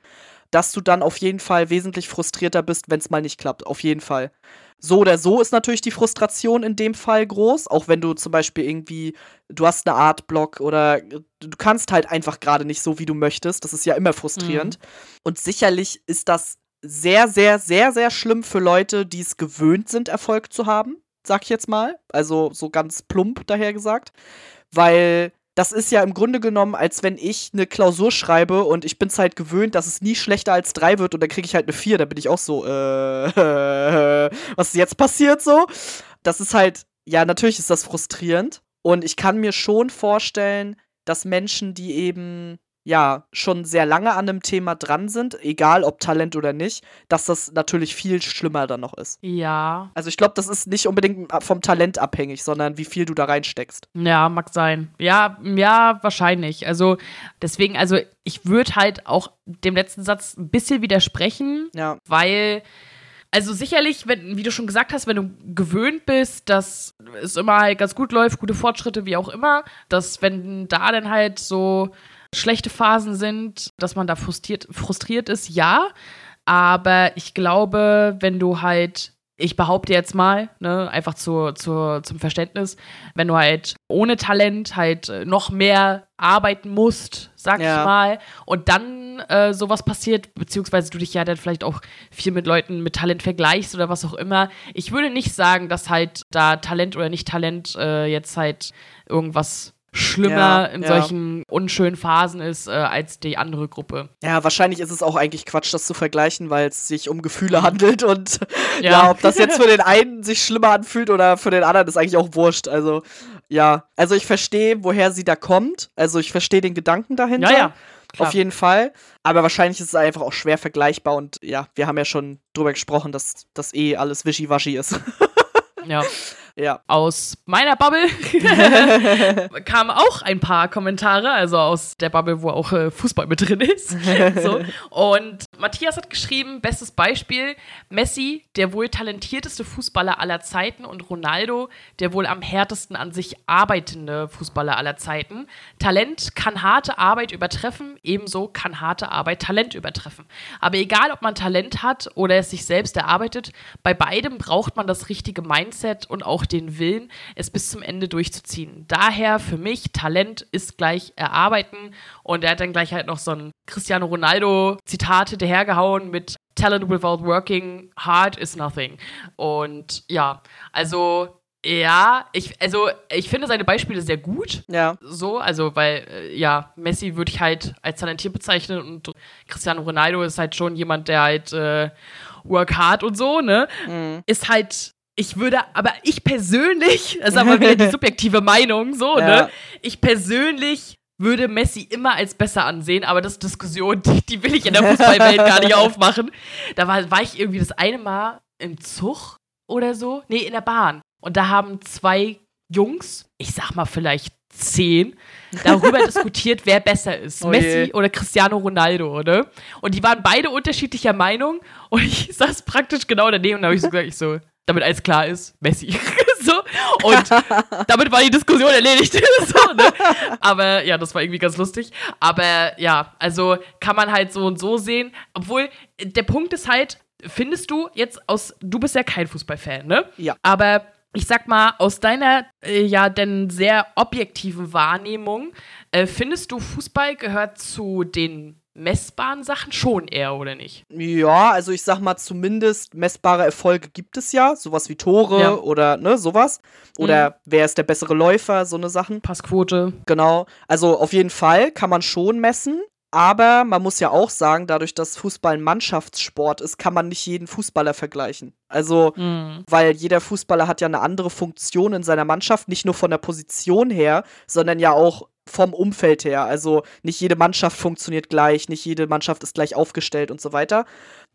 dass du dann auf jeden Fall wesentlich frustrierter bist, wenn es mal nicht klappt. Auf jeden Fall. So oder so ist natürlich die Frustration in dem Fall groß, auch wenn du zum Beispiel irgendwie, du hast eine Art Block oder du kannst halt einfach gerade nicht so, wie du möchtest. Das ist ja immer frustrierend. Und sicherlich ist das sehr, sehr, sehr, sehr schlimm für Leute, die es gewöhnt sind, Erfolg zu haben, sag ich jetzt mal. Also so ganz plump daher gesagt. Weil das ist ja im Grunde genommen, als wenn ich eine Klausur schreibe und ich bin es halt gewöhnt, dass es nie schlechter als drei wird und dann kriege ich halt eine vier. Da bin ich auch so, äh, was ist jetzt passiert so? Das ist halt, ja, natürlich ist das frustrierend. Und ich kann mir schon vorstellen, dass Menschen, die eben ja schon sehr lange an einem Thema dran sind, egal ob Talent oder nicht, dass das natürlich viel schlimmer dann noch ist. Ja, Also ich glaube, das ist nicht unbedingt vom Talent abhängig, sondern wie viel du da reinsteckst. ja, mag sein. Ja, ja, wahrscheinlich. Also deswegen, also ich würde halt auch dem letzten Satz ein bisschen widersprechen, Ja, weil also sicherlich, wenn, wie du schon gesagt hast, wenn du gewöhnt bist, dass es immer halt ganz gut läuft, gute Fortschritte, wie auch immer, dass wenn da dann halt so schlechte Phasen sind, dass man da frustriert, frustriert ist, ja. Aber ich glaube, wenn du halt, ich behaupte jetzt mal, ne, einfach zur, zur, zum Verständnis, wenn du halt ohne Talent halt äh, noch mehr arbeiten musst, sag Ja. ich mal, und dann äh, sowas passiert, beziehungsweise du dich ja dann vielleicht auch viel mit Leuten mit Talent vergleichst oder was auch immer. Ich würde nicht sagen, dass halt da Talent oder nicht Talent äh, jetzt halt irgendwas schlimmer Ja, in ja. solchen unschönen Phasen ist äh, als die andere Gruppe. ja, wahrscheinlich ist es auch eigentlich Quatsch, das zu vergleichen, weil es sich um Gefühle handelt und ja. Ja. ob das jetzt für den einen sich schlimmer anfühlt oder für den anderen, ist eigentlich auch wurscht. Also, ja. Also ich verstehe, woher sie da kommt. Also ich verstehe den Gedanken dahinter. Ja, ja. Klar. Auf jeden Fall. Aber wahrscheinlich ist es einfach auch schwer vergleichbar und ja, wir haben ja schon drüber gesprochen, dass das eh alles wischiwaschi ist. Ja. Ja. Aus meiner Bubble kamen auch ein paar Kommentare, also aus der Bubble, wo auch äh, Fußball mit drin ist. so. Und Matthias hat geschrieben, bestes Beispiel, Messi, der wohl talentierteste Fußballer aller Zeiten und Ronaldo, der wohl am härtesten an sich arbeitende Fußballer aller Zeiten. Talent kann harte Arbeit übertreffen, ebenso kann harte Arbeit Talent übertreffen. Aber egal, ob man Talent hat oder es sich selbst erarbeitet, bei beidem braucht man das richtige Mindset und auch den Willen, es bis zum Ende durchzuziehen. Daher für mich, Talent ist gleich erarbeiten. Und er hat dann gleich halt noch so ein Cristiano Ronaldo-Zitat hinterhergehauen mit Talent without working hard is nothing. Und ja, also ja, ich, also ich finde seine Beispiele sehr gut. Ja. So, also weil, äh, ja, Messi würde ich halt als talentiert bezeichnen und Cristiano Ronaldo ist halt schon jemand, der halt äh, work hard und so, ne? Mhm. Ist halt, ich würde, aber ich persönlich, das ist aber wieder die subjektive Meinung, so, Ja. ne? Ich persönlich würde Messi immer als besser ansehen, aber das ist Diskussion, die, die will ich in der Fußballwelt gar nicht aufmachen. Da war, war ich irgendwie das eine Mal im Zug oder so, nee, in der Bahn. Und da haben zwei Jungs, ich sag mal vielleicht zehn, darüber diskutiert, wer besser ist. Oh Messi oder Cristiano Ronaldo, oder? Und die waren beide unterschiedlicher Meinung und ich saß praktisch genau daneben und da habe ich so gesagt, ich so, damit alles klar ist, Messi. so. Und damit war die Diskussion erledigt. so, ne? Aber ja, das war irgendwie ganz lustig. Aber ja, also kann man halt so und so sehen. Obwohl, der Punkt ist halt, findest du jetzt aus, du bist ja kein Fußballfan, ne? Ja. Aber ich sag mal, aus deiner äh, ja denn sehr objektiven Wahrnehmung, äh, findest du, Fußball gehört zu den messbaren Sachen schon eher, oder nicht? Ja, also ich sag mal, zumindest messbare Erfolge gibt es ja. Sowas wie Tore ja. oder ne, sowas. Oder mhm. wer ist der bessere Läufer, so eine Sachen. Passquote. Genau. Also auf jeden Fall kann man schon messen. Aber man muss ja auch sagen, dadurch, dass Fußball ein Mannschaftssport ist, kann man nicht jeden Fußballer vergleichen. Also, mhm. weil jeder Fußballer hat ja eine andere Funktion in seiner Mannschaft, nicht nur von der Position her, sondern ja auch vom Umfeld her. Also nicht jede Mannschaft funktioniert gleich, nicht jede Mannschaft ist gleich aufgestellt und so weiter.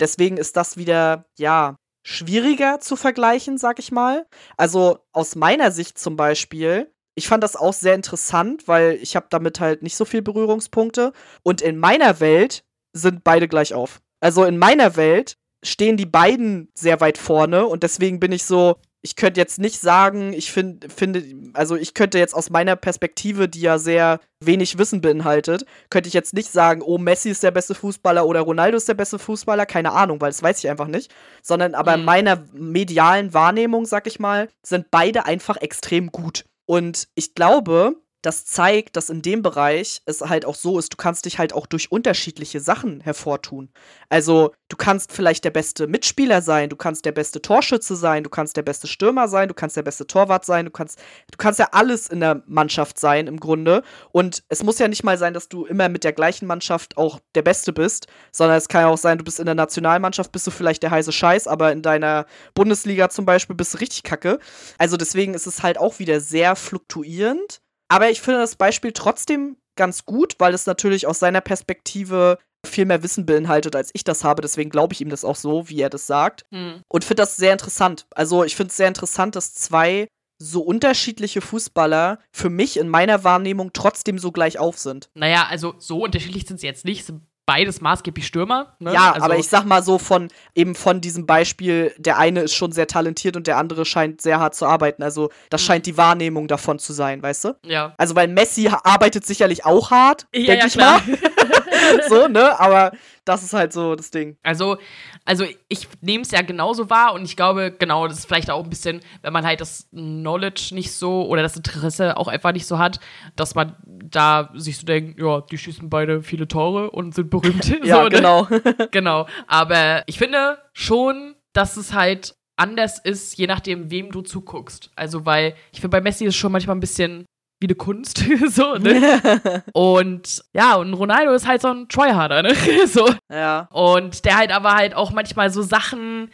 Deswegen ist das wieder, ja, schwieriger zu vergleichen, sag ich mal. Also aus meiner Sicht zum Beispiel ich fand das auch sehr interessant, weil ich habe damit halt nicht so viel Berührungspunkte. Und in meiner Welt sind beide gleich auf. Also in meiner Welt stehen die beiden sehr weit vorne und deswegen bin ich so, ich könnte jetzt nicht sagen, ich find, finde, also ich könnte jetzt aus meiner Perspektive, die ja sehr wenig Wissen beinhaltet, könnte ich jetzt nicht sagen, oh, Messi ist der beste Fußballer oder Ronaldo ist der beste Fußballer, keine Ahnung, weil das weiß ich einfach nicht. Sondern aber mhm. in meiner medialen Wahrnehmung, sag ich mal, sind beide einfach extrem gut. Und ich glaube, das zeigt, dass in dem Bereich es halt auch so ist, du kannst dich halt auch durch unterschiedliche Sachen hervortun. Also, du kannst vielleicht der beste Mitspieler sein, du kannst der beste Torschütze sein, du kannst der beste Stürmer sein, du kannst der beste Torwart sein, du kannst du kannst ja alles in der Mannschaft sein im Grunde und es muss ja nicht mal sein, dass du immer mit der gleichen Mannschaft auch der beste bist, sondern es kann ja auch sein, du bist in der Nationalmannschaft bist du vielleicht der heiße Scheiß, aber in deiner Bundesliga zum Beispiel bist du richtig kacke. Also deswegen ist es halt auch wieder sehr fluktuierend aber ich finde das Beispiel trotzdem ganz gut, weil es natürlich aus seiner Perspektive viel mehr Wissen beinhaltet, als ich das habe. Deswegen glaube ich ihm das auch so, wie er das sagt. Mhm. Und finde das sehr interessant. Also ich finde es sehr interessant, dass zwei so unterschiedliche Fußballer für mich in meiner Wahrnehmung trotzdem so gleich auf sind. Naja, also so unterschiedlich sind sie jetzt nicht. Sie beides maßgeblich Stürmer. Ne? Ja, also aber ich sag mal so von eben von diesem Beispiel, der eine ist schon sehr talentiert und der andere scheint sehr hart zu arbeiten. Also das mhm. scheint die Wahrnehmung davon zu sein, weißt du? Ja. Also weil Messi arbeitet sicherlich auch hart, ja, denke ja, ich klar. mal. so, ne? Aber das ist halt so das Ding. Also, also ich nehme es ja genauso wahr und ich glaube, genau, das ist vielleicht auch ein bisschen, wenn man halt das Knowledge nicht so oder das Interesse auch einfach nicht so hat, dass man da sich so denkt, ja, die schießen beide viele Tore und sind berühmt. ja, so, ne? genau. genau. Aber ich finde schon, dass es halt anders ist, je nachdem, wem du zuguckst. Also, weil ich finde, bei Messi ist es schon manchmal ein bisschen wie eine Kunst, so, ne? und ja, und Ronaldo ist halt so ein Tryharder, ne? so. Ja. Und der halt aber halt auch manchmal so Sachen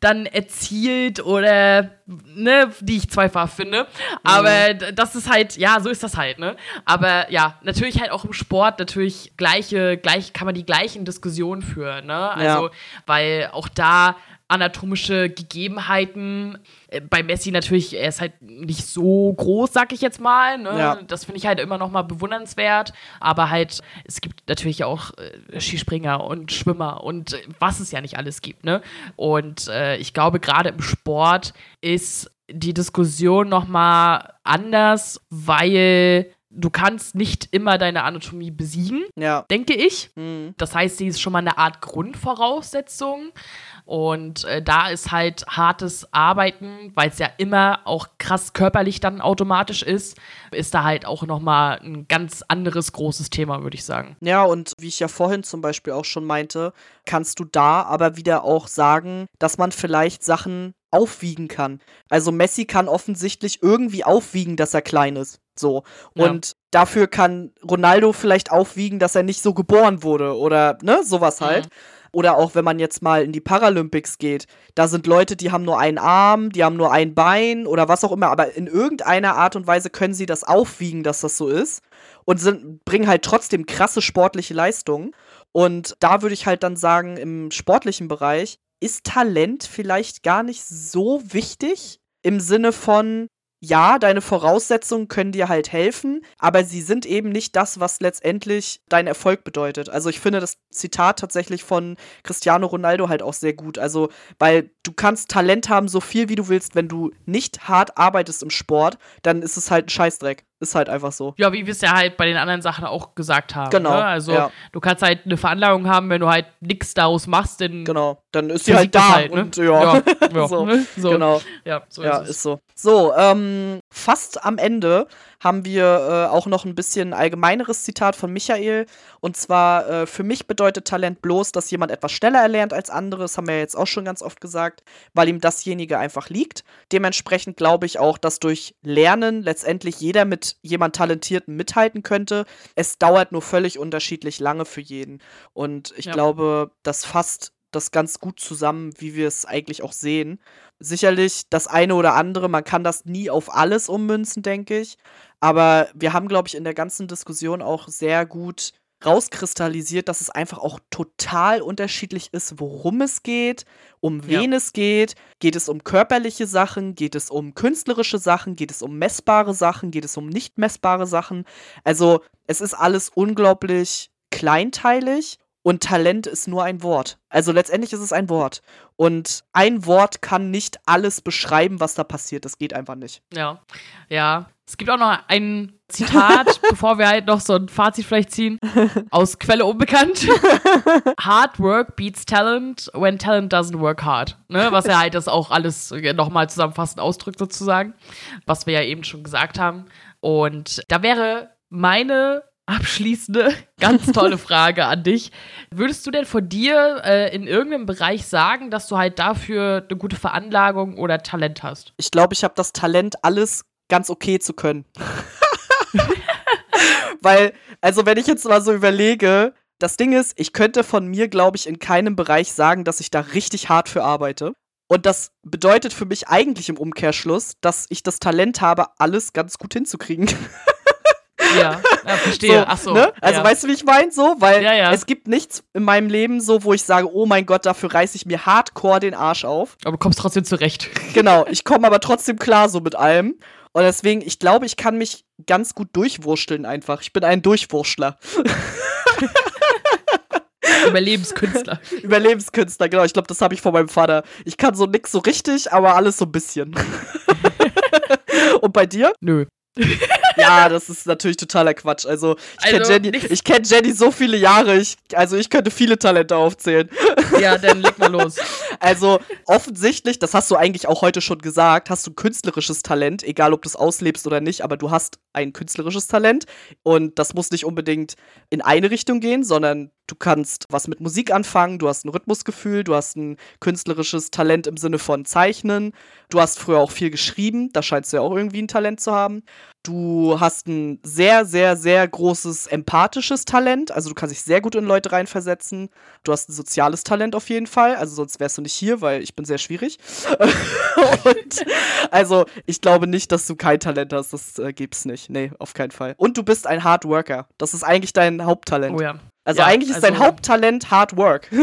dann erzielt oder, ne, die ich zweifach finde. Aber mhm. das ist halt, ja, so ist das halt, ne? Aber ja, natürlich halt auch im Sport natürlich gleiche, gleich, kann man die gleichen Diskussionen führen, ne? Also, ja. weil auch da anatomische Gegebenheiten. Äh, bei Messi natürlich, er ist halt nicht so groß, sag ich jetzt mal. Ne? Ja. Das finde ich halt immer noch mal bewundernswert. Aber halt, es gibt natürlich auch äh, Skispringer und Schwimmer und äh, was es ja nicht alles gibt. Ne? Und äh, ich glaube, gerade im Sport ist die Diskussion noch mal anders, weil du kannst nicht immer deine Anatomie besiegen, ja. denke ich. Mhm. Das heißt, sie ist schon mal eine Art Grundvoraussetzung. Und äh, da ist halt hartes Arbeiten, weil es ja immer auch krass körperlich dann automatisch ist, ist da halt auch nochmal ein ganz anderes großes Thema, würde ich sagen. Ja, und wie ich ja vorhin zum Beispiel auch schon meinte, kannst du da aber wieder auch sagen, dass man vielleicht Sachen aufwiegen kann. Also Messi kann offensichtlich irgendwie aufwiegen, dass er klein ist. So. Und ja. dafür kann Ronaldo vielleicht aufwiegen, dass er nicht so geboren wurde oder ne, sowas halt. Mhm. Oder auch wenn man jetzt mal in die Paralympics geht, da sind Leute, die haben nur einen Arm, die haben nur ein Bein oder was auch immer, aber in irgendeiner Art und Weise können sie das aufwiegen, dass das so ist und sind, bringen halt trotzdem krasse sportliche Leistungen. Und da würde ich halt dann sagen, im sportlichen Bereich ist Talent vielleicht gar nicht so wichtig im Sinne von, ja, deine Voraussetzungen können dir halt helfen, aber sie sind eben nicht das, was letztendlich dein Erfolg bedeutet. Also ich finde das Zitat tatsächlich von Cristiano Ronaldo halt auch sehr gut. Also, weil du kannst Talent haben, so viel wie du willst, wenn du nicht hart arbeitest im Sport, dann ist es halt ein Scheißdreck. Ist halt einfach so. Ja, wie wir es ja halt bei den anderen Sachen auch gesagt haben. Genau, Ne? Also ja. du kannst halt eine Veranlagung haben, wenn du halt nichts daraus machst, dann Genau. Dann ist sie halt da. halt, ne? und, ja. ja, ja, So, ne? so. Genau. Ja, so Ja, ist ist so. So, ähm, fast am Ende haben wir äh, auch noch ein bisschen allgemeineres Zitat von Michael. Und zwar, äh, für mich bedeutet Talent bloß, dass jemand etwas schneller erlernt als andere. Das haben wir ja jetzt auch schon ganz oft gesagt, weil ihm dasjenige einfach liegt. Dementsprechend glaube ich auch, dass durch Lernen letztendlich jeder mit jemand Talentierten mithalten könnte. Es dauert nur völlig unterschiedlich lange für jeden. Und ich Ja. glaube, das fasst das ganz gut zusammen, wie wir es eigentlich auch sehen sicherlich das eine oder andere, man kann das nie auf alles ummünzen, denke ich. Aber wir haben, glaube ich, in der ganzen Diskussion auch sehr gut rauskristallisiert, dass es einfach auch total unterschiedlich ist, worum es geht, um Ja. wen es geht. Geht es um körperliche Sachen? Geht es um künstlerische Sachen? Geht es um messbare Sachen? Geht es um nicht messbare Sachen? Also, es ist alles unglaublich kleinteilig und Talent ist nur ein Wort. Also letztendlich ist es ein Wort. Und ein Wort kann nicht alles beschreiben, was da passiert. Das geht einfach nicht. Ja, ja. Es gibt auch noch ein Zitat, bevor wir halt noch so ein Fazit vielleicht ziehen, aus Quelle unbekannt. hard work beats talent when talent doesn't work hard. Ne? Was ja halt das auch alles nochmal zusammenfassend ausdrückt sozusagen, was wir ja eben schon gesagt haben. Und da wäre meine abschließende, ganz tolle Frage an dich. Würdest du denn von dir äh, in irgendeinem Bereich sagen, dass du halt dafür eine gute Veranlagung oder Talent hast? Ich glaube, ich habe das Talent, alles ganz okay zu können. Weil, also wenn ich jetzt mal so überlege, das Ding ist, ich könnte von mir, glaube ich, in keinem Bereich sagen, dass ich da richtig hart für arbeite. Und das bedeutet für mich eigentlich im Umkehrschluss, dass ich das Talent habe, alles ganz gut hinzukriegen. Ja, ja verstehe. Ach so. Ne? Also ja. weißt du, wie ich meine? So, weil Ja, es gibt nichts in meinem Leben so, wo ich sage, oh mein Gott, dafür reiße ich mir hardcore den Arsch auf. Aber du kommst trotzdem zurecht. Genau, ich komme aber trotzdem klar so mit allem. Und deswegen, ich glaube, ich kann mich ganz gut durchwursteln einfach. Ich bin ein Durchwurschler. Überlebenskünstler. Überlebenskünstler, genau. Ich glaube, das habe ich von meinem Vater. Ich kann so nix so richtig, aber alles so ein bisschen. Und bei dir? Nö. Ja, das ist natürlich totaler Quatsch. Also, ich kenne Also, Jenny, nichts- ich kenn Jenny so viele Jahre. Ich, also, ich könnte viele Talente aufzählen. Ja, dann leg mal los. Also, offensichtlich, das hast du eigentlich auch heute schon gesagt, hast du künstlerisches Talent, egal ob du es auslebst oder nicht, aber du hast ein künstlerisches Talent. Und das muss nicht unbedingt in eine Richtung gehen, sondern du kannst was mit Musik anfangen, du hast ein Rhythmusgefühl, du hast ein künstlerisches Talent im Sinne von Zeichnen. Du hast früher auch viel geschrieben, da scheinst du ja auch irgendwie ein Talent zu haben. Du hast ein sehr, sehr, sehr großes empathisches Talent. Also du kannst dich sehr gut in Leute reinversetzen. Du hast ein soziales Talent auf jeden Fall. Also sonst wärst du nicht hier, weil ich bin sehr schwierig. Und also ich glaube nicht, dass du kein Talent hast. Das äh, gibt's nicht. Nee, auf keinen Fall. Und du bist ein Hard Worker. Das ist eigentlich dein Haupttalent. Oh ja. Also Ja, eigentlich ist dein also- Haupttalent Hard Work.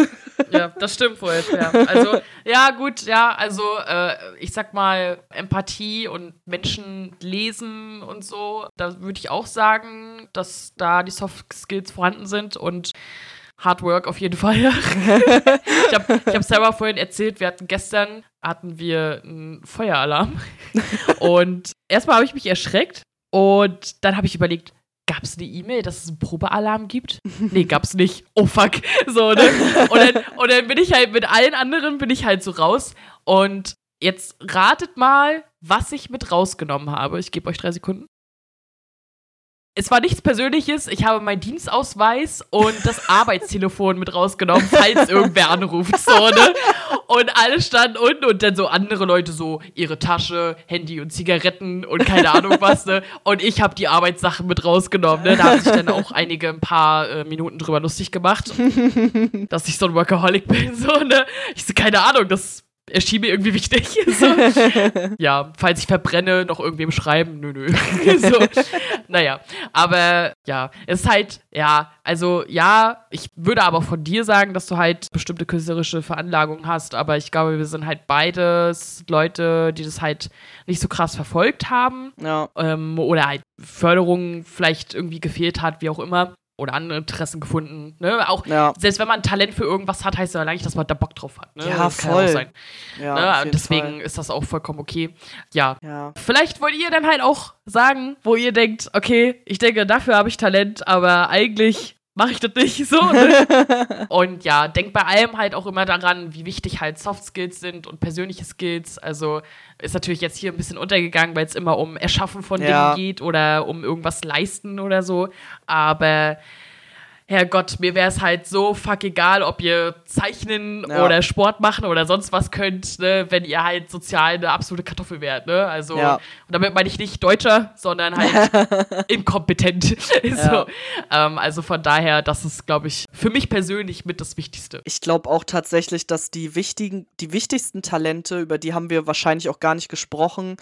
Ja, das stimmt wohl. Ja. Also, ja, gut, ja, also äh, ich sag mal, Empathie und Menschen lesen und so, da würde ich auch sagen, dass da die Soft Skills vorhanden sind und Hard Work auf jeden Fall. ich habe ich hab selber vorhin erzählt, wir hatten gestern hatten wir einen Feueralarm und erstmal habe ich mich erschreckt und dann habe ich überlegt, Gab es eine E-Mail, dass es einen Probealarm gibt? Nee, gab's nicht. Oh fuck. So, ne? Und dann, und dann bin ich halt mit allen anderen bin ich halt so raus. Und jetzt ratet mal, was ich mit rausgenommen habe. Ich gebe euch drei Sekunden. Es war nichts Persönliches. Ich habe meinen Dienstausweis und das Arbeitstelefon mit rausgenommen, falls irgendwer anruft. So, ne? Und alle standen unten und dann so andere Leute so ihre Tasche, Handy und Zigaretten und keine Ahnung was, ne? Und ich habe die Arbeitssachen mit rausgenommen, ne? Da haben sich dann auch einige ein paar äh, Minuten drüber lustig gemacht, dass ich so ein Workaholic bin, so, ne? Ich so, keine Ahnung, das erschien mir irgendwie wichtig. So. ja, falls ich verbrenne, noch irgendwem schreiben, nö, nö. so. Naja, aber ja, es ist halt, ja, also ja, ich würde aber von dir sagen, dass du halt bestimmte künstlerische Veranlagungen hast, aber ich glaube, wir sind halt beides Leute, die das halt nicht so krass verfolgt haben Ja. ähm, oder halt Förderung vielleicht irgendwie gefehlt hat, wie auch immer. Oder andere Interessen gefunden. Ne? Auch Ja. selbst wenn man Talent für irgendwas hat, heißt ja eigentlich, dass man da Bock drauf hat. Ne? Ja, das kann voll. auch sein. Ja, ne? Deswegen Fall. ist das auch vollkommen okay. Ja. Ja. Vielleicht wollt ihr dann halt auch sagen, wo ihr denkt, okay, ich denke, dafür habe ich Talent, aber eigentlich mache ich das nicht so. Ne? und ja, denkt bei allem halt auch immer daran, wie wichtig halt Soft Skills sind und persönliche Skills. Also ist natürlich jetzt hier ein bisschen untergegangen, weil es immer um Erschaffen von Ja. Dingen geht oder um irgendwas leisten oder so. Aber Herrgott, mir wäre es halt so fuck egal, ob ihr zeichnen Ja. oder Sport machen oder sonst was könnt, ne, wenn ihr halt sozial eine absolute Kartoffel wärt, ne? Also, Ja. und damit meine ich nicht Deutscher, sondern halt inkompetent. so. ähm, also von daher, das ist, glaube ich, für mich persönlich mit das Wichtigste. Ich glaube auch tatsächlich, dass die wichtigen, die wichtigsten Talente, über die haben wir wahrscheinlich auch gar nicht gesprochen,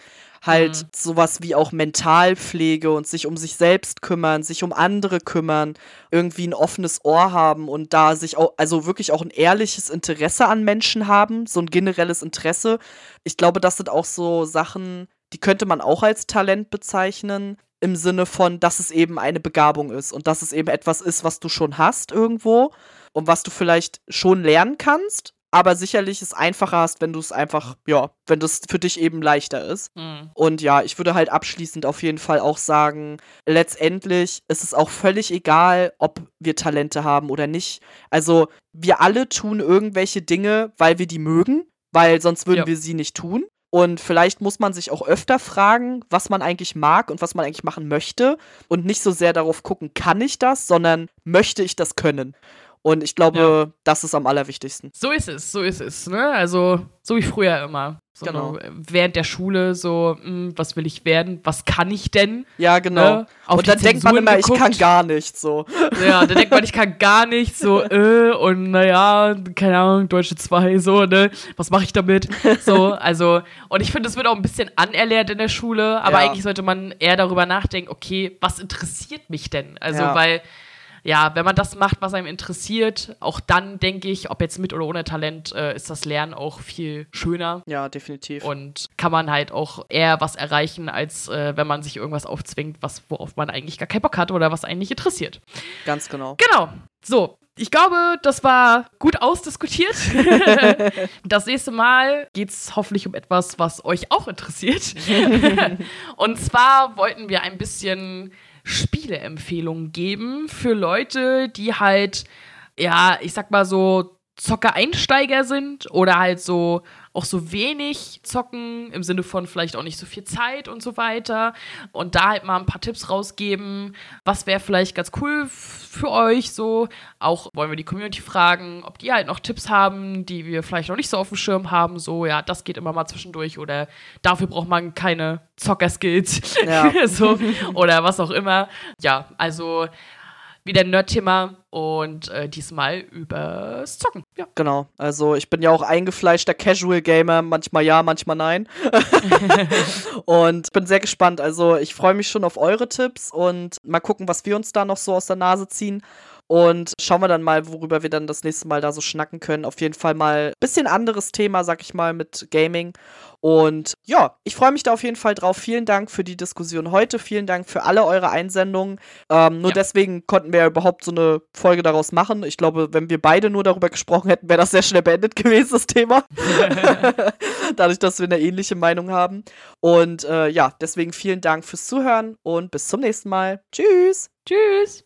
halt Mhm. sowas wie auch Mentalpflege und sich um sich selbst kümmern, sich um andere kümmern, irgendwie ein offenes Ohr haben und da sich auch, also wirklich auch ein ehrliches Interesse an Menschen haben, so ein generelles Interesse. Ich glaube, das sind auch so Sachen, die könnte man auch als Talent bezeichnen. Im Sinne von, dass es eben eine Begabung ist und dass es eben etwas ist, was du schon hast irgendwo und was du vielleicht schon lernen kannst, aber sicherlich es einfacher hast, wenn du es einfach, ja, wenn das für dich eben leichter ist. Mhm. Und ja, ich würde halt abschließend auf jeden Fall auch sagen, letztendlich ist es auch völlig egal, ob wir Talente haben oder nicht. Also wir alle tun irgendwelche Dinge, weil wir die mögen, weil sonst würden Ja. wir sie nicht tun. Und vielleicht muss man sich auch öfter fragen, was man eigentlich mag und was man eigentlich machen möchte. Und nicht so sehr darauf gucken, kann ich das, sondern möchte ich das können. Und ich glaube, das ist am allerwichtigsten. So ist es, so ist es, ne? Also, so wie früher immer. So Genau. während der Schule so, mh, was will ich werden? Was kann ich denn? Ja, genau. Auf und dann denkt man Zensuren immer, ich kann geguckt. gar nichts so. Ja, da denkt man, ich kann gar nicht, so, äh, und naja, keine Ahnung, Deutsche 2, so, ne, was mache ich damit? So, also, und ich finde, es wird auch ein bisschen anerlernt in der Schule, aber Ja. eigentlich sollte man eher darüber nachdenken, okay, was interessiert mich denn? Also, Ja. weil, ja, wenn man das macht, was einem interessiert, auch dann denke ich, ob jetzt mit oder ohne Talent, äh, ist das Lernen auch viel schöner. Ja, definitiv. Und kann man halt auch eher was erreichen, als äh, wenn man sich irgendwas aufzwingt, was, worauf man eigentlich gar keinen Bock hat oder was einen nicht interessiert. Ganz genau. Genau. So. Ich glaube, das war gut ausdiskutiert. das nächste Mal geht es hoffentlich um etwas, was euch auch interessiert. Und zwar wollten wir ein bisschen Spieleempfehlungen geben für Leute, die halt, ja, ich sag mal so, Zocker-Einsteiger sind oder halt so auch so wenig zocken, im Sinne von vielleicht auch nicht so viel Zeit und so weiter. Und da halt mal ein paar Tipps rausgeben, was wäre vielleicht ganz cool für euch so. Auch wollen wir die Community fragen, ob die halt noch Tipps haben, die wir vielleicht noch nicht so auf dem Schirm haben. So, ja, das geht immer mal zwischendurch oder dafür braucht man keine Zocker-Skills. Ja. so, oder was auch immer. Ja, also wieder ein Nerd-Thema und äh, diesmal übers Zocken. Ja. Genau. Also ich bin ja auch eingefleischter Casual Gamer, manchmal ja, manchmal nein. und bin sehr gespannt. Also ich freue mich schon auf eure Tipps und mal gucken, was wir uns da noch so aus der Nase ziehen. Und schauen wir dann mal, worüber wir dann das nächste Mal da so schnacken können. Auf jeden Fall mal ein bisschen anderes Thema, sag ich mal, mit Gaming. Und ja, ich freue mich da auf jeden Fall drauf. Vielen Dank für die Diskussion heute. Vielen Dank für alle eure Einsendungen. Ähm, nur Ja. deswegen konnten wir ja überhaupt so eine Folge daraus machen. Ich glaube, wenn wir beide nur darüber gesprochen hätten, wäre das sehr schnell beendet gewesen, das Thema. Dadurch, dass wir eine ähnliche Meinung haben. Und äh, ja, deswegen vielen Dank fürs Zuhören und bis zum nächsten Mal. Tschüss. Tschüss.